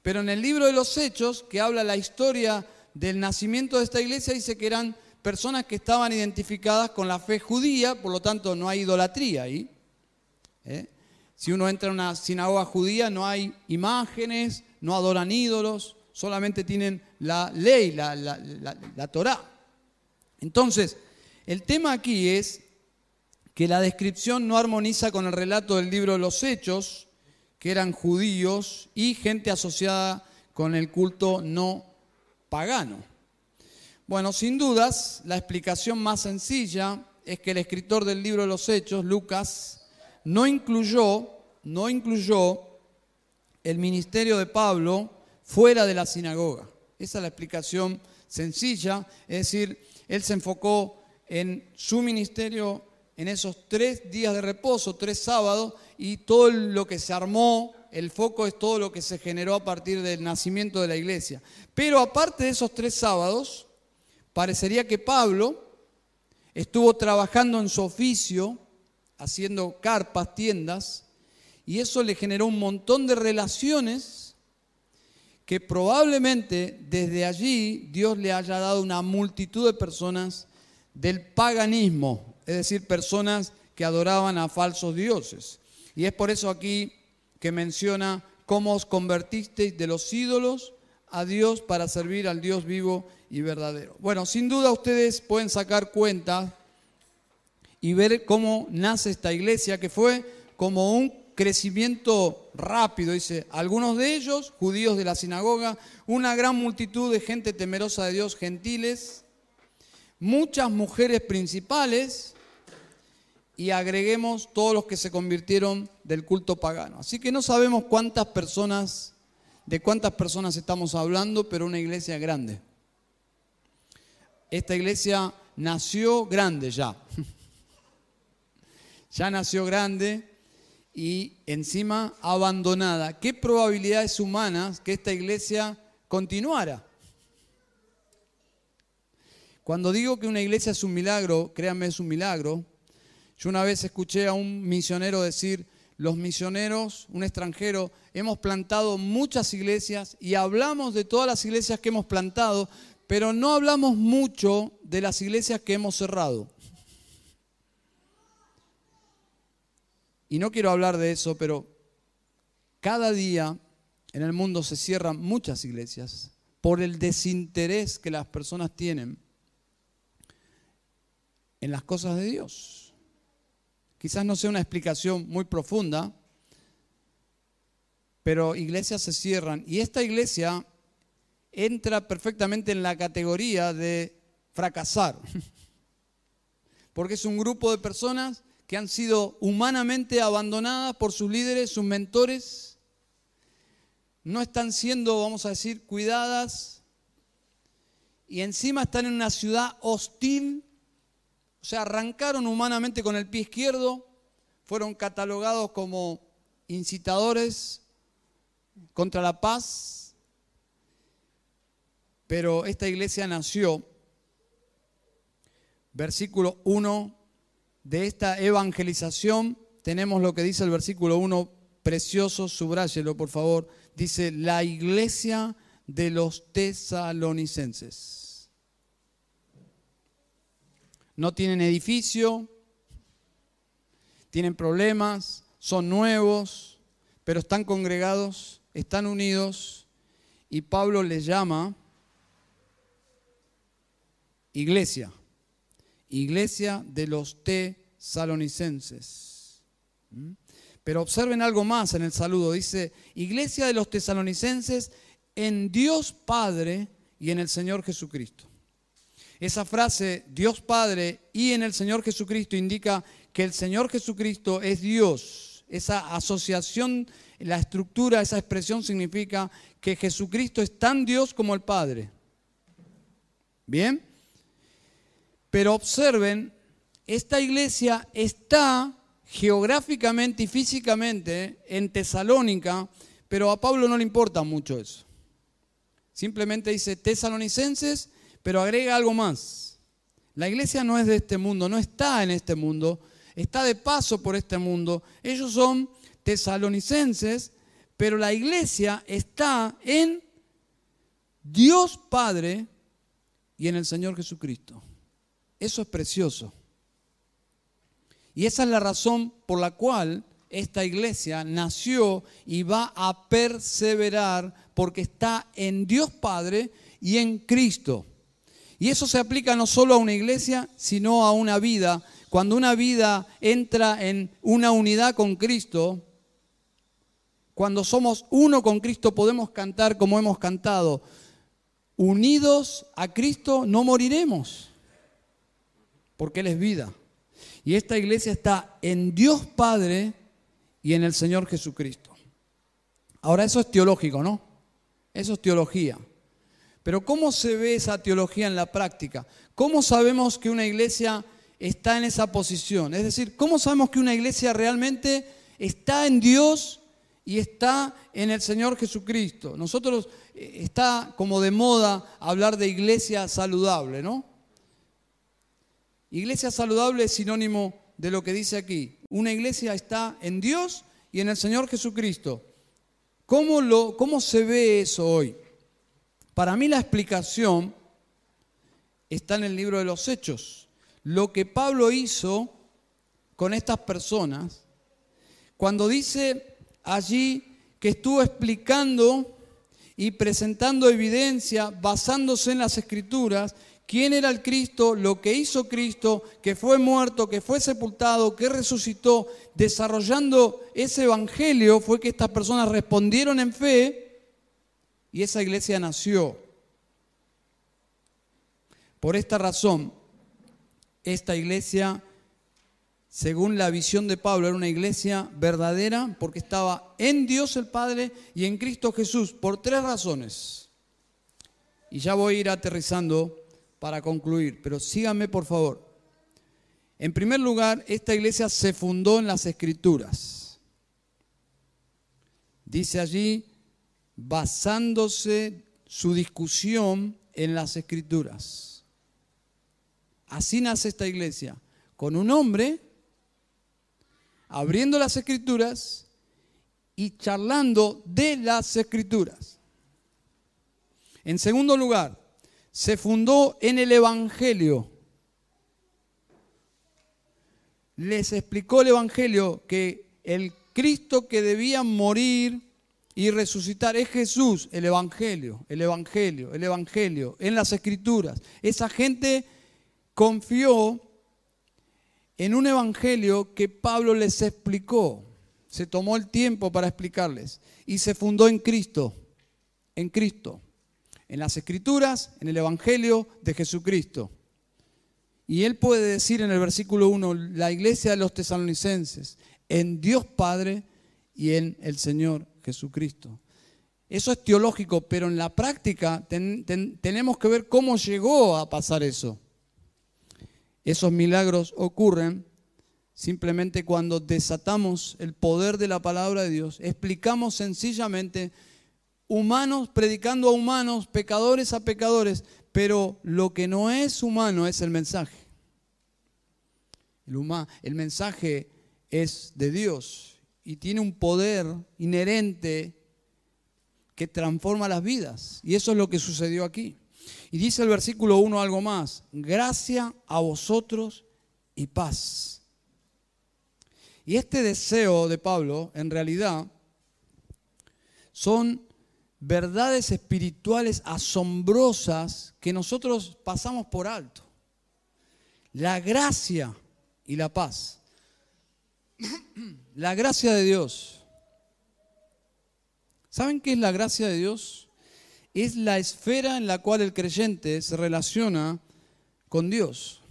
Pero en el libro de los Hechos, que habla la historia del nacimiento de esta iglesia, dice que eran personas que estaban identificadas con la fe judía, por lo tanto no hay idolatría ahí. ¿eh? Si uno entra en una sinagoga judía, no hay imágenes, no adoran ídolos, solamente tienen la ley, la, la, la Torah. Entonces, el tema aquí es que la descripción no armoniza con el relato del libro de los Hechos, que eran judíos y gente asociada con el culto no pagano. Bueno, sin dudas, la explicación más sencilla es que el escritor del libro de los Hechos, Lucas, no incluyó, no incluyó el ministerio de Pablo fuera de la sinagoga. Esa es la explicación sencilla, es decir, él se enfocó en su ministerio en esos tres días de reposo, tres sábados, y todo lo que se armó, el foco es todo lo que se generó a partir del nacimiento de la iglesia. Pero aparte de esos tres sábados, parecería que Pablo estuvo trabajando en su oficio, haciendo carpas, tiendas, y eso le generó un montón de relaciones que probablemente desde allí Dios le haya dado una multitud de personas del paganismo, es decir, personas que adoraban a falsos dioses. Y es por eso aquí que menciona cómo os convertisteis de los ídolos a Dios para servir al Dios vivo y verdadero. Bueno, sin duda ustedes pueden sacar cuenta y ver cómo nace esta iglesia, que fue como un crecimiento rápido, dice, algunos de ellos, judíos de la sinagoga, una gran multitud de gente temerosa de Dios, gentiles, muchas mujeres principales y agreguemos todos los que se convirtieron del culto pagano. Así que no sabemos cuántas personas, de cuántas personas estamos hablando, pero una iglesia grande. Esta iglesia nació grande ya. (laughs) ya nació grande y encima abandonada. ¿Qué probabilidades humanas que esta iglesia continuara? Cuando digo que una iglesia es un milagro, créanme, es un milagro. Yo una vez escuché a un misionero decir, los misioneros, un extranjero, hemos plantado muchas iglesias y hablamos de todas las iglesias que hemos plantado, pero no hablamos mucho de las iglesias que hemos cerrado. Y no quiero hablar de eso, pero cada día en el mundo se cierran muchas iglesias por el desinterés que las personas tienen en las cosas de Dios. Quizás no sea una explicación muy profunda, pero iglesias se cierran. Y esta iglesia entra perfectamente en la categoría de fracasar. (laughs) Porque es un grupo de personas que han sido humanamente abandonadas por sus líderes, sus mentores. No están siendo, vamos a decir, cuidadas. Y encima están en una ciudad hostil o sea, arrancaron humanamente con el pie izquierdo, fueron catalogados como incitadores contra la paz, pero esta iglesia nació, versículo 1 de esta evangelización, tenemos lo que dice el versículo 1, precioso, subráyelo por favor, dice la iglesia de los tesalonicenses. No tienen edificio, tienen problemas, son nuevos, pero están congregados, están unidos. Y Pablo les llama iglesia, iglesia de los tesalonicenses. ¿Mm? Pero observen algo más en el saludo, dice, iglesia de los tesalonicenses en Dios Padre y en el Señor Jesucristo. Esa frase, Dios Padre y en el Señor Jesucristo, indica que el Señor Jesucristo es Dios. Esa asociación, la estructura, esa expresión significa que Jesucristo es tan Dios como el Padre. ¿Bien? Pero observen, esta iglesia está geográficamente y físicamente en Tesalónica, pero a Pablo no le importa mucho eso. Simplemente dice tesalonicenses pero agrega algo más. La iglesia no es de este mundo, no está en este mundo, está de paso por este mundo. Ellos son tesalonicenses, pero la iglesia está en Dios Padre y en el Señor Jesucristo. Eso es precioso. Y esa es la razón por la cual esta iglesia nació y va a perseverar porque está en Dios Padre y en Cristo. Y eso se aplica no solo a una iglesia, sino a una vida. Cuando una vida entra en una unidad con Cristo, cuando somos uno con Cristo, podemos cantar como hemos cantado. Unidos a Cristo no moriremos, porque Él es vida. Y esta iglesia está en Dios Padre y en el Señor Jesucristo. Ahora eso es teológico, ¿no? Eso es teología. Pero ¿cómo se ve esa teología en la práctica? ¿Cómo sabemos que una iglesia está en esa posición? Es decir, ¿cómo sabemos que una iglesia realmente está en Dios y está en el Señor Jesucristo? Nosotros eh, está como de moda hablar de iglesia saludable, ¿no? Iglesia saludable es sinónimo de lo que dice aquí. Una iglesia está en Dios y en el Señor Jesucristo. ¿Cómo, lo, cómo se ve eso hoy? Para mí la explicación está en el libro de los Hechos. Lo que Pablo hizo con estas personas, cuando dice allí que estuvo explicando y presentando evidencia basándose en las escrituras, quién era el Cristo, lo que hizo Cristo, que fue muerto, que fue sepultado, que resucitó, desarrollando ese evangelio, fue que estas personas respondieron en fe y esa iglesia nació. Por esta razón, esta iglesia, según la visión de Pablo, era una iglesia verdadera porque estaba en Dios el Padre y en Cristo Jesús, por tres razones. Y ya voy a ir aterrizando para concluir, pero síganme por favor. En primer lugar, esta iglesia se fundó en las escrituras. Dice allí basándose su discusión en las escrituras. Así nace esta iglesia, con un hombre abriendo las escrituras y charlando de las escrituras. En segundo lugar, se fundó en el Evangelio. Les explicó el Evangelio que el Cristo que debía morir y resucitar. Es Jesús, el Evangelio, el Evangelio, el Evangelio, en las Escrituras. Esa gente confió en un Evangelio que Pablo les explicó. Se tomó el tiempo para explicarles y se fundó en Cristo, en Cristo, en las Escrituras, en el Evangelio de Jesucristo. Y él puede decir en el versículo 1, la iglesia de los tesalonicenses, en Dios Padre y en el Señor Jesucristo. Eso es teológico, pero en la práctica tenemos que ver cómo llegó a pasar eso. Esos milagros ocurren simplemente cuando desatamos el poder de la palabra de Dios, explicamos sencillamente humanos predicando a humanos, pecadores a pecadores, pero lo que no es humano es el mensaje. El, el mensaje es de Dios y tiene un poder inherente que transforma las vidas. Y eso es lo que sucedió aquí. Y dice el versículo 1 algo más, gracia a vosotros y paz. Y este deseo de Pablo, en realidad, son verdades espirituales asombrosas que nosotros pasamos por alto. La gracia y la paz. La gracia de Dios. ¿Saben qué es la gracia de Dios? Es la esfera en la cual el creyente se relaciona con Dios.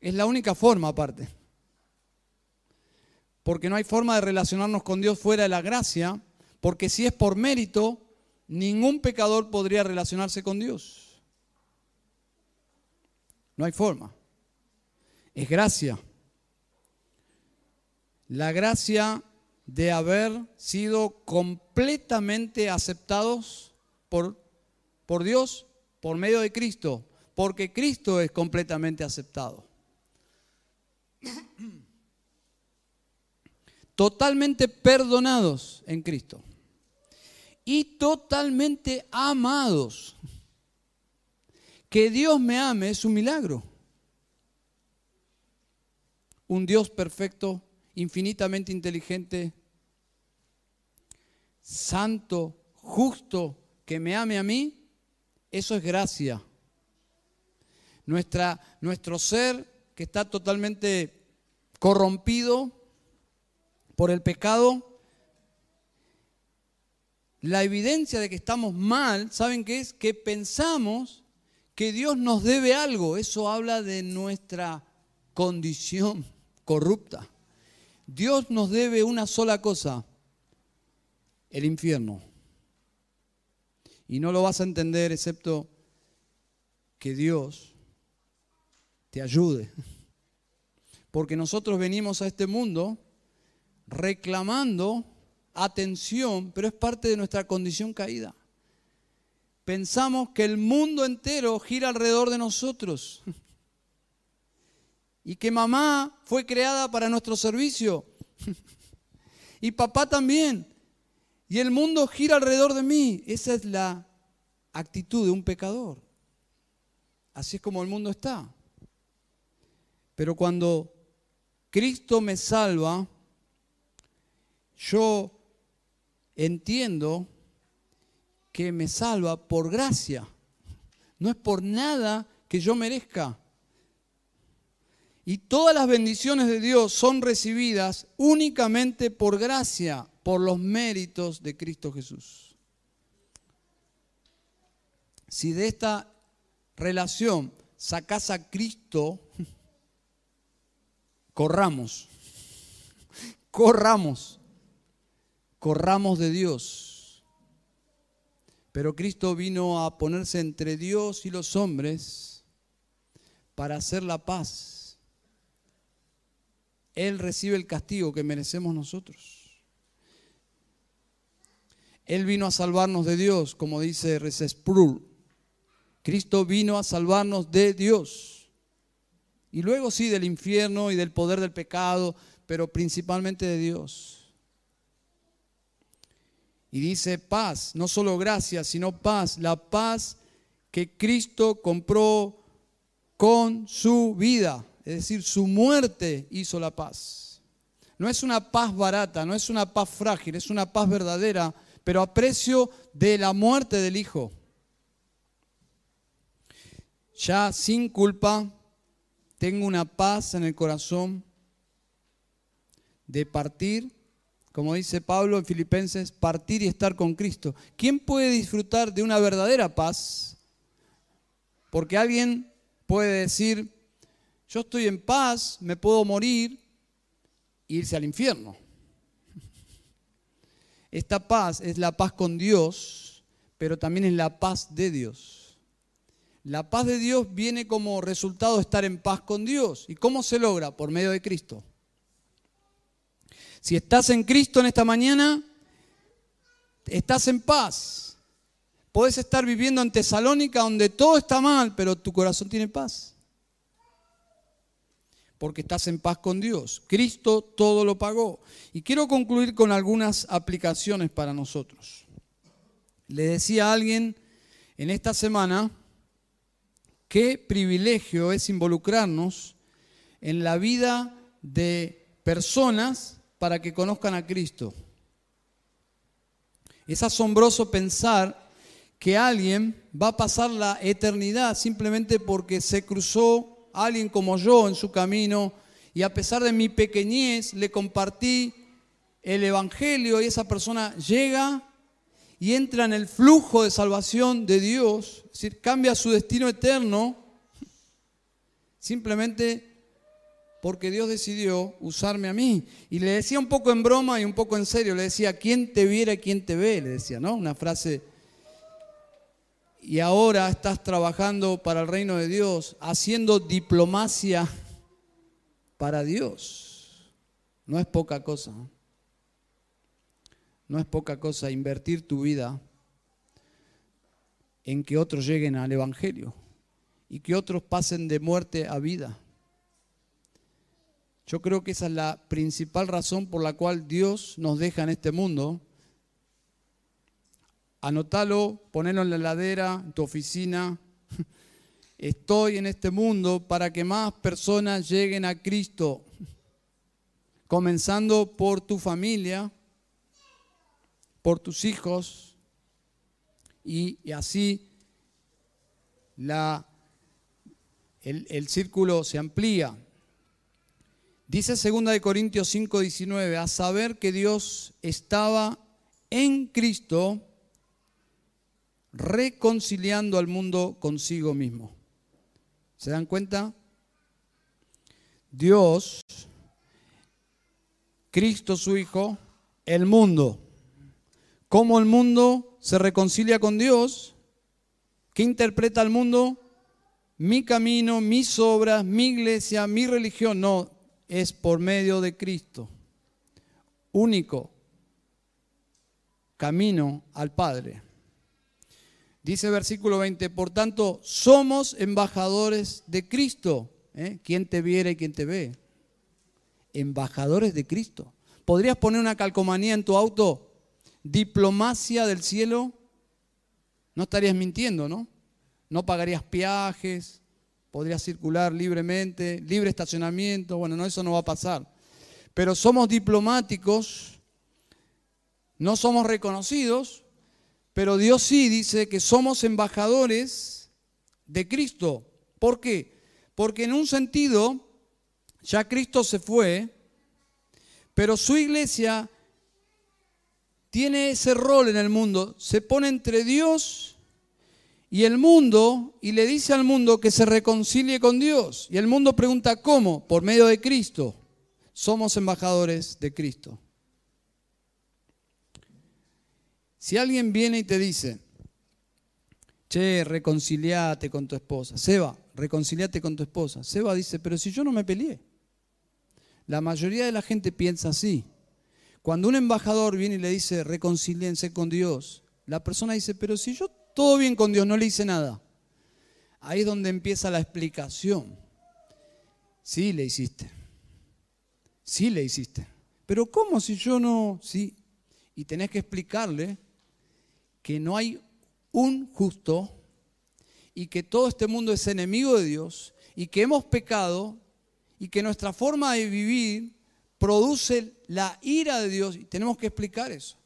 Es la única forma aparte. Porque no hay forma de relacionarnos con Dios fuera de la gracia, porque si es por mérito, ningún pecador podría relacionarse con Dios. No hay forma. Es gracia la gracia de haber sido completamente aceptados por, por Dios por medio de Cristo, porque Cristo es completamente aceptado. Totalmente perdonados en Cristo y totalmente amados. Que Dios me ame es un milagro. Un Dios perfecto infinitamente inteligente, santo, justo, que me ame a mí, eso es gracia. Nuestra, nuestro ser que está totalmente corrompido por el pecado, la evidencia de que estamos mal, ¿saben qué es? Que pensamos que Dios nos debe algo. Eso habla de nuestra condición corrupta. Dios nos debe una sola cosa, el infierno. Y no lo vas a entender excepto que Dios te ayude. Porque nosotros venimos a este mundo reclamando atención, pero es parte de nuestra condición caída. Pensamos que el mundo entero gira alrededor de nosotros y que mamá fue creada para nuestro servicio y papá también y el mundo gira alrededor de mí. Esa es la actitud de un pecador. Así es como el mundo está. Pero cuando Cristo me salva, yo entiendo que me salva por gracia. No es por nada que yo merezca. Y todas las bendiciones de Dios son recibidas únicamente por gracia, por los méritos de Cristo Jesús. Si de esta relación sacas a Cristo, (laughs) corramos, (laughs) corramos, corramos de Dios. Pero Cristo vino a ponerse entre Dios y los hombres para hacer la paz. Él recibe el castigo que merecemos nosotros. Él vino a salvarnos de Dios, como dice Recesprul. Cristo vino a salvarnos de Dios. Y luego sí del infierno y del poder del pecado, pero principalmente de Dios. Y dice paz, no solo gracia, sino paz, la paz que Cristo compró con su vida, es decir, su muerte hizo la paz. No es una paz barata, no es una paz frágil, es una paz verdadera pero a precio de la muerte del Hijo. Ya sin culpa, tengo una paz en el corazón de partir, como dice Pablo en Filipenses, partir y estar con Cristo. ¿Quién puede disfrutar de una verdadera paz? Porque alguien puede decir, yo estoy en paz, me puedo morir e irse al infierno. Esta paz es la paz con Dios, pero también es la paz de Dios. La paz de Dios viene como resultado de estar en paz con Dios. ¿Y cómo se logra? Por medio de Cristo. Si estás en Cristo en esta mañana, estás en paz. Puedes estar viviendo en Tesalónica donde todo está mal, pero tu corazón tiene paz porque estás en paz con Dios. Cristo todo lo pagó. Y quiero concluir con algunas aplicaciones para nosotros. Le decía a alguien en esta semana qué privilegio es involucrarnos en la vida de personas para que conozcan a Cristo. Es asombroso pensar que alguien va a pasar la eternidad simplemente porque se cruzó alguien como yo en su camino y a pesar de mi pequeñez le compartí el Evangelio y esa persona llega y entra en el flujo de salvación de Dios, es decir, cambia su destino eterno simplemente porque Dios decidió usarme a mí. Y le decía un poco en broma y un poco en serio, le decía, ¿quién te viera y quién te ve? Le decía, ¿no? Una frase y ahora estás trabajando para el reino de Dios, haciendo diplomacia para Dios. No es poca cosa. No es poca cosa invertir tu vida en que otros lleguen al Evangelio y que otros pasen de muerte a vida. Yo creo que esa es la principal razón por la cual Dios nos deja en este mundo Anótalo, ponelo en la heladera, en tu oficina. (laughs) Estoy en este mundo para que más personas lleguen a Cristo, comenzando por tu familia, por tus hijos, y, así el círculo se amplía. Dice 2 Corintios 5, 19, a saber que Dios estaba en Cristo reconciliando al mundo consigo mismo. ¿Se dan cuenta? Dios, Cristo su Hijo, el mundo. ¿Cómo el mundo se reconcilia con Dios? ¿Qué interpreta el mundo? Mi camino, mis obras, mi iglesia, mi religión. No, es por medio de Cristo. Único camino al Padre. Dice versículo 20, por tanto, somos embajadores de Cristo. ¿Eh? ¿Quién te viera y quién te ve? Embajadores de Cristo. ¿Podrías poner una calcomanía en tu auto? Diplomacia del cielo. No estarías mintiendo, ¿no? No pagarías peajes, podrías circular libremente, libre estacionamiento. Bueno, no, eso no va a pasar. Pero somos diplomáticos, no somos reconocidos, pero Dios sí dice que somos embajadores de Cristo. ¿Por qué? Porque en un sentido, ya Cristo se fue, pero su iglesia tiene ese rol en el mundo. Se pone entre Dios y el mundo y le dice al mundo que se reconcilie con Dios. Y el mundo pregunta, ¿cómo? Por medio de Cristo. Somos embajadores de Cristo. Si alguien viene y te dice, che, reconciliate con tu esposa, Seba, reconciliate con tu esposa, Seba dice, pero si yo no me peleé. La mayoría de la gente piensa así. Cuando un embajador viene y le dice, reconciliense con Dios, la persona dice, pero si yo todo bien con Dios, no le hice nada. Ahí es donde empieza la explicación. Sí le hiciste. Sí le hiciste. Pero ¿cómo si yo no? Sí. Y tenés que explicarle que no hay un justo y que todo este mundo es enemigo de Dios y que hemos pecado y que nuestra forma de vivir produce la ira de Dios y tenemos que explicar eso.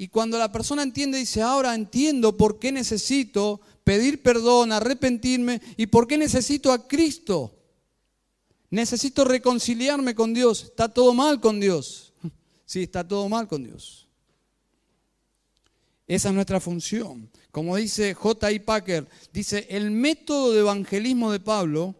Y cuando la persona entiende, dice, ahora entiendo por qué necesito pedir perdón, arrepentirme y por qué necesito a Cristo. Necesito reconciliarme con Dios. Está todo mal con Dios. (laughs) Sí, está todo mal con Dios. Esa es nuestra función. Como dice J.I. Packer, dice, el método de evangelismo de Pablo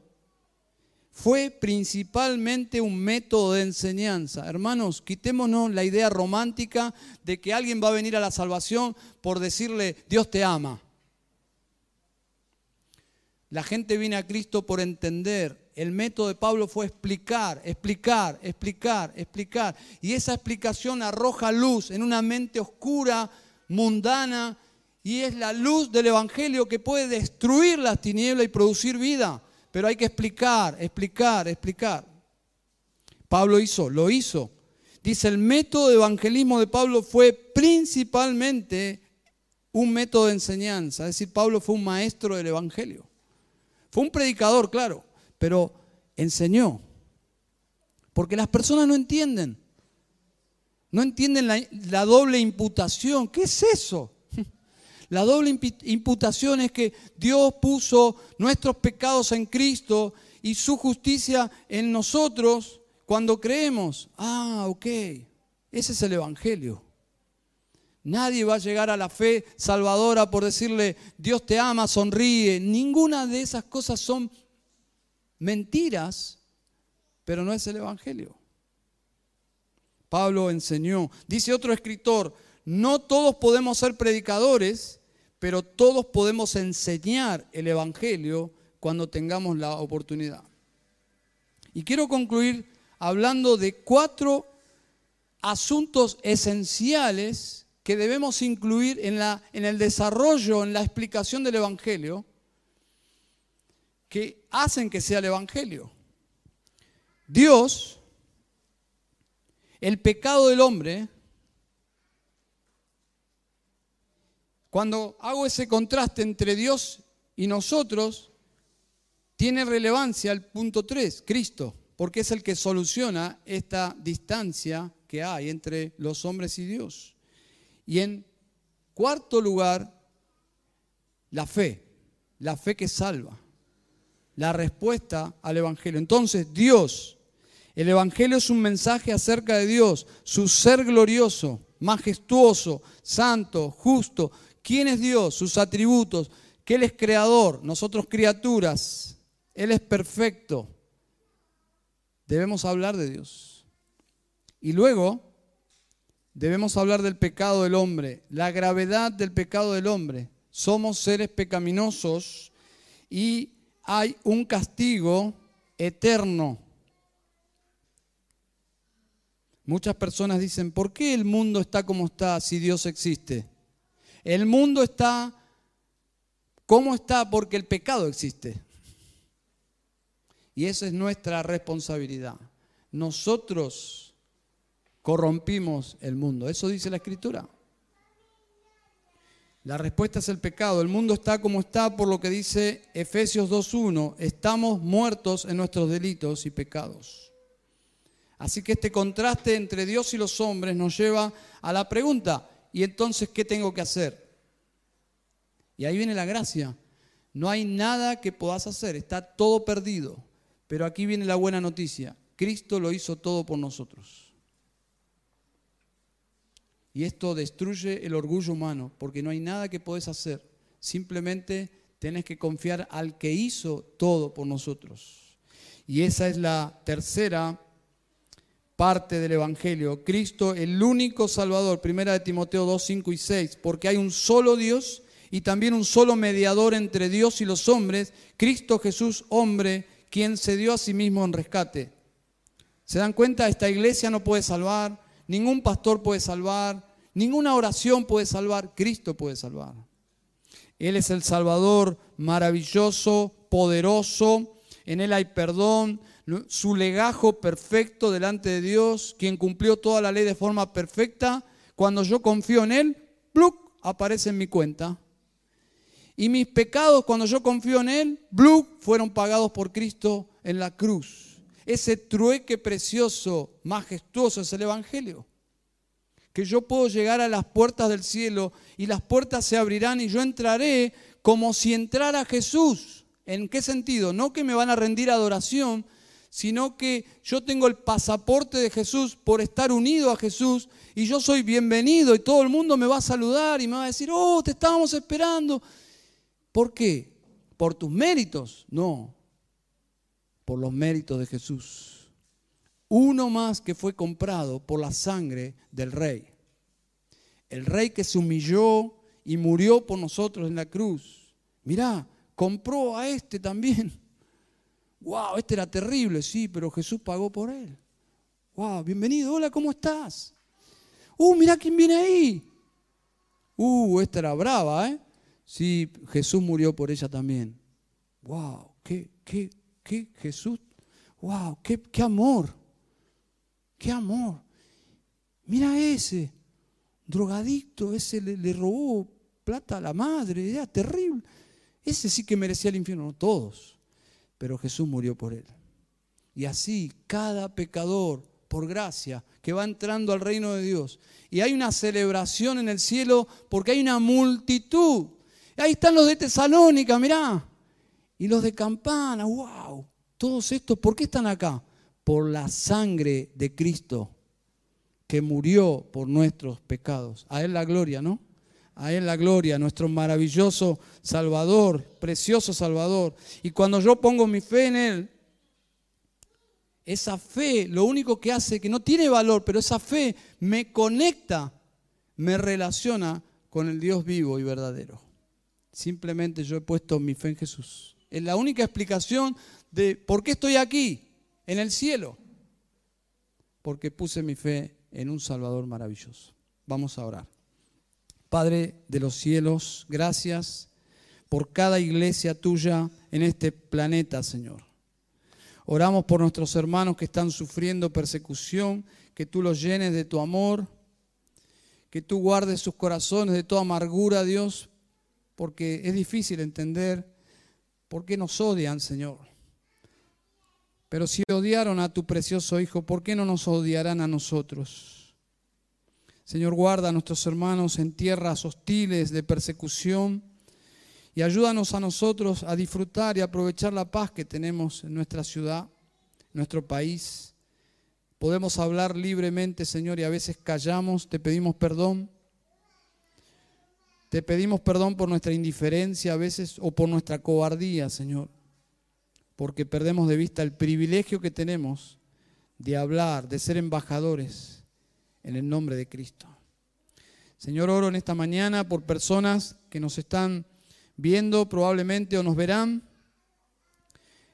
fue principalmente un método de enseñanza. Hermanos, quitémonos la idea romántica de que alguien va a venir a la salvación por decirle, Dios te ama. La gente viene a Cristo por entender. El método de Pablo fue explicar, explicar, explicar, explicar. Y esa explicación arroja luz en una mente oscura mundana y es la luz del Evangelio que puede destruir las tinieblas y producir vida. Pero hay que explicar, explicar, explicar. Pablo hizo, lo hizo. Dice, el método de evangelismo de Pablo fue principalmente un método de enseñanza. Es decir, Pablo fue un maestro del Evangelio. Fue un predicador, claro, pero enseñó. Porque las personas no entienden. No entienden la, doble imputación. ¿Qué es eso? La doble imputación es que Dios puso nuestros pecados en Cristo y su justicia en nosotros cuando creemos. Ah, ok. Ese es el Evangelio. Nadie va a llegar a la fe salvadora por decirle, Dios te ama, sonríe. Ninguna de esas cosas son mentiras, pero no es el Evangelio. Pablo enseñó. Dice otro escritor, no todos podemos ser predicadores, pero todos podemos enseñar el Evangelio cuando tengamos la oportunidad. Y quiero concluir hablando de cuatro asuntos esenciales que debemos incluir en, la, en el desarrollo, en la explicación del Evangelio, que hacen que sea el Evangelio. Dios el pecado del hombre, cuando hago ese contraste entre Dios y nosotros, tiene relevancia el punto 3, Cristo, porque es el que soluciona esta distancia que hay entre los hombres y Dios. Y en cuarto lugar, la fe, la fe que salva, la respuesta al Evangelio. Entonces, Dios el Evangelio es un mensaje acerca de Dios, su ser glorioso, majestuoso, santo, justo, quién es Dios, sus atributos, que Él es creador, nosotros criaturas, Él es perfecto. Debemos hablar de Dios. Y luego debemos hablar del pecado del hombre, la gravedad del pecado del hombre. Somos seres pecaminosos y hay un castigo eterno. Muchas personas dicen, ¿por qué el mundo está como está si Dios existe? El mundo está como está porque el pecado existe. Y esa es nuestra responsabilidad. Nosotros corrompimos el mundo. Eso dice la escritura. La respuesta es el pecado. El mundo está como está por lo que dice Efesios 2.1. Estamos muertos en nuestros delitos y pecados. Así que este contraste entre Dios y los hombres nos lleva a la pregunta, ¿y entonces qué tengo que hacer? Y ahí viene la gracia. No hay nada que puedas hacer, está todo perdido. Pero aquí viene la buena noticia. Cristo lo hizo todo por nosotros. Y esto destruye el orgullo humano, porque no hay nada que puedes hacer. Simplemente tenés que confiar al que hizo todo por nosotros. Y esa es la tercera parte del Evangelio. Cristo, el único Salvador, primera de Timoteo 2, 5 y 6, porque hay un solo Dios y también un solo mediador entre Dios y los hombres, Cristo Jesús, hombre, quien se dio a sí mismo en rescate. ¿Se dan cuenta? Esta iglesia no puede salvar, Ningún pastor puede salvar, ninguna oración puede salvar, Cristo puede salvar. Él es el Salvador maravilloso, poderoso, en Él hay perdón, su legajo perfecto delante de Dios, quien cumplió toda la ley de forma perfecta. Cuando yo confío en Él, ¡bluc! aparece en mi cuenta. Y mis pecados, cuando yo confío en Él, ¡bluc! fueron pagados por Cristo en la cruz. Ese trueque precioso, majestuoso es el Evangelio. Que yo puedo llegar a las puertas del cielo y las puertas se abrirán y yo entraré como si entrara Jesús. ¿En qué sentido? No que me van a rendir adoración, sino que yo tengo el pasaporte de Jesús por estar unido a Jesús y yo soy bienvenido y todo el mundo me va a saludar y me va a decir, oh, te estábamos esperando. ¿Por qué? ¿Por tus méritos? No, por los méritos de Jesús. Uno más que fue comprado por la sangre del rey. El rey que se humilló y murió por nosotros en la cruz. Mirá, compró a este también. Wow, este era terrible, sí, pero Jesús pagó por él. Wow, bienvenido, hola, ¿cómo estás? Uh, mirá quién viene ahí. Uh, esta era brava, ¿eh? Sí, Jesús murió por ella también. Wow, qué, qué, qué Jesús, wow, qué, qué amor, qué amor. Mira ese, drogadicto, ese le, robó plata a la madre, era terrible. Ese sí que merecía el infierno, no todos, pero Jesús murió por él. Y así cada pecador, por gracia, que va entrando al reino de Dios. Y hay una celebración en el cielo porque hay una multitud. Ahí están los de Tesalónica, mirá. Y los de campana, wow. Todos estos, ¿por qué están acá? Por la sangre de Cristo que murió por nuestros pecados. A Él la gloria, ¿no? A Él la gloria, nuestro maravilloso Salvador, precioso Salvador. Y cuando yo pongo mi fe en Él, esa fe lo único que hace, que no tiene valor, pero esa fe me conecta, me relaciona con el Dios vivo y verdadero. Simplemente yo he puesto mi fe en Jesús. Es la única explicación de por qué estoy aquí, en el cielo. Porque puse mi fe en un Salvador maravilloso. Vamos a orar. Padre de los cielos, gracias por cada iglesia tuya en este planeta, Señor. Oramos por nuestros hermanos que están sufriendo persecución, que tú los llenes de tu amor, que tú guardes sus corazones de toda amargura, Dios, porque es difícil entender ¿Por qué nos odian, Señor? Pero si odiaron a tu precioso Hijo, ¿por qué no nos odiarán a nosotros? Señor, guarda a nuestros hermanos en tierras hostiles de persecución y ayúdanos a nosotros a disfrutar y aprovechar la paz que tenemos en nuestra ciudad, nuestro país. Podemos hablar libremente, Señor, y a veces callamos, te pedimos perdón. Te pedimos perdón por nuestra indiferencia a veces o por nuestra cobardía, Señor, porque perdemos de vista el privilegio que tenemos de hablar, de ser embajadores en el nombre de Cristo. Señor, oro en esta mañana por personas que nos están viendo probablemente o nos verán.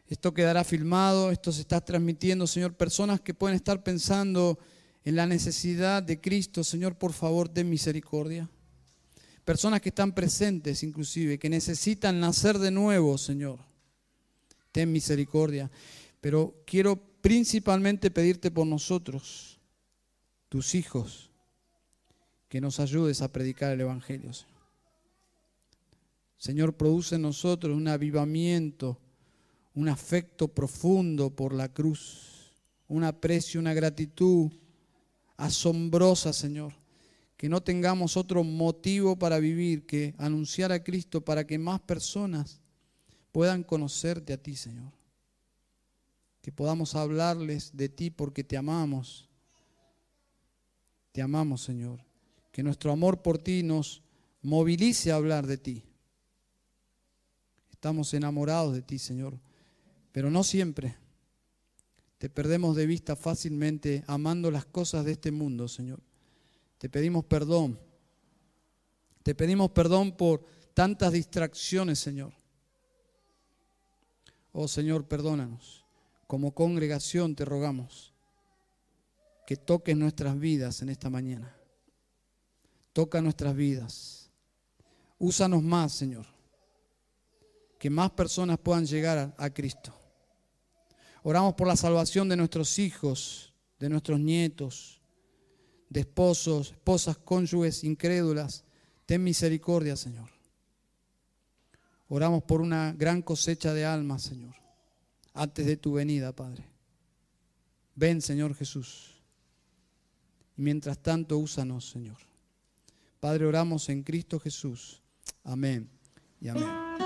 Esto quedará filmado, esto se está transmitiendo, Señor, personas que pueden estar pensando en la necesidad de Cristo, Señor, por favor, ten misericordia. Personas que están presentes inclusive, que necesitan nacer de nuevo, Señor. Ten misericordia. Pero quiero principalmente pedirte por nosotros, tus hijos, que nos ayudes a predicar el Evangelio. Señor, produce en nosotros un avivamiento, un afecto profundo por la cruz, un aprecio, una gratitud asombrosa, Señor. Que no tengamos otro motivo para vivir que anunciar a Cristo para que más personas puedan conocerte a ti, Señor. Que podamos hablarles de ti porque te amamos. Te amamos, Señor. Que nuestro amor por ti nos movilice a hablar de ti. Estamos enamorados de ti, Señor, pero no siempre. Te perdemos de vista fácilmente amando las cosas de este mundo, Señor. Te pedimos perdón. Te pedimos perdón por tantas distracciones, Señor. Oh Señor, perdónanos. Como congregación te rogamos que toques nuestras vidas en esta mañana. Toca nuestras vidas. Úsanos más, Señor. Que más personas puedan llegar a, Cristo. Oramos por la salvación de nuestros hijos, de nuestros nietos, de esposos, esposas, cónyuges incrédulas. Ten misericordia, Señor. Oramos por una gran cosecha de almas, Señor, antes de tu venida, Padre. Ven, Señor Jesús. Y mientras tanto, úsanos, Señor. Padre, oramos en Cristo Jesús. Amén y amén.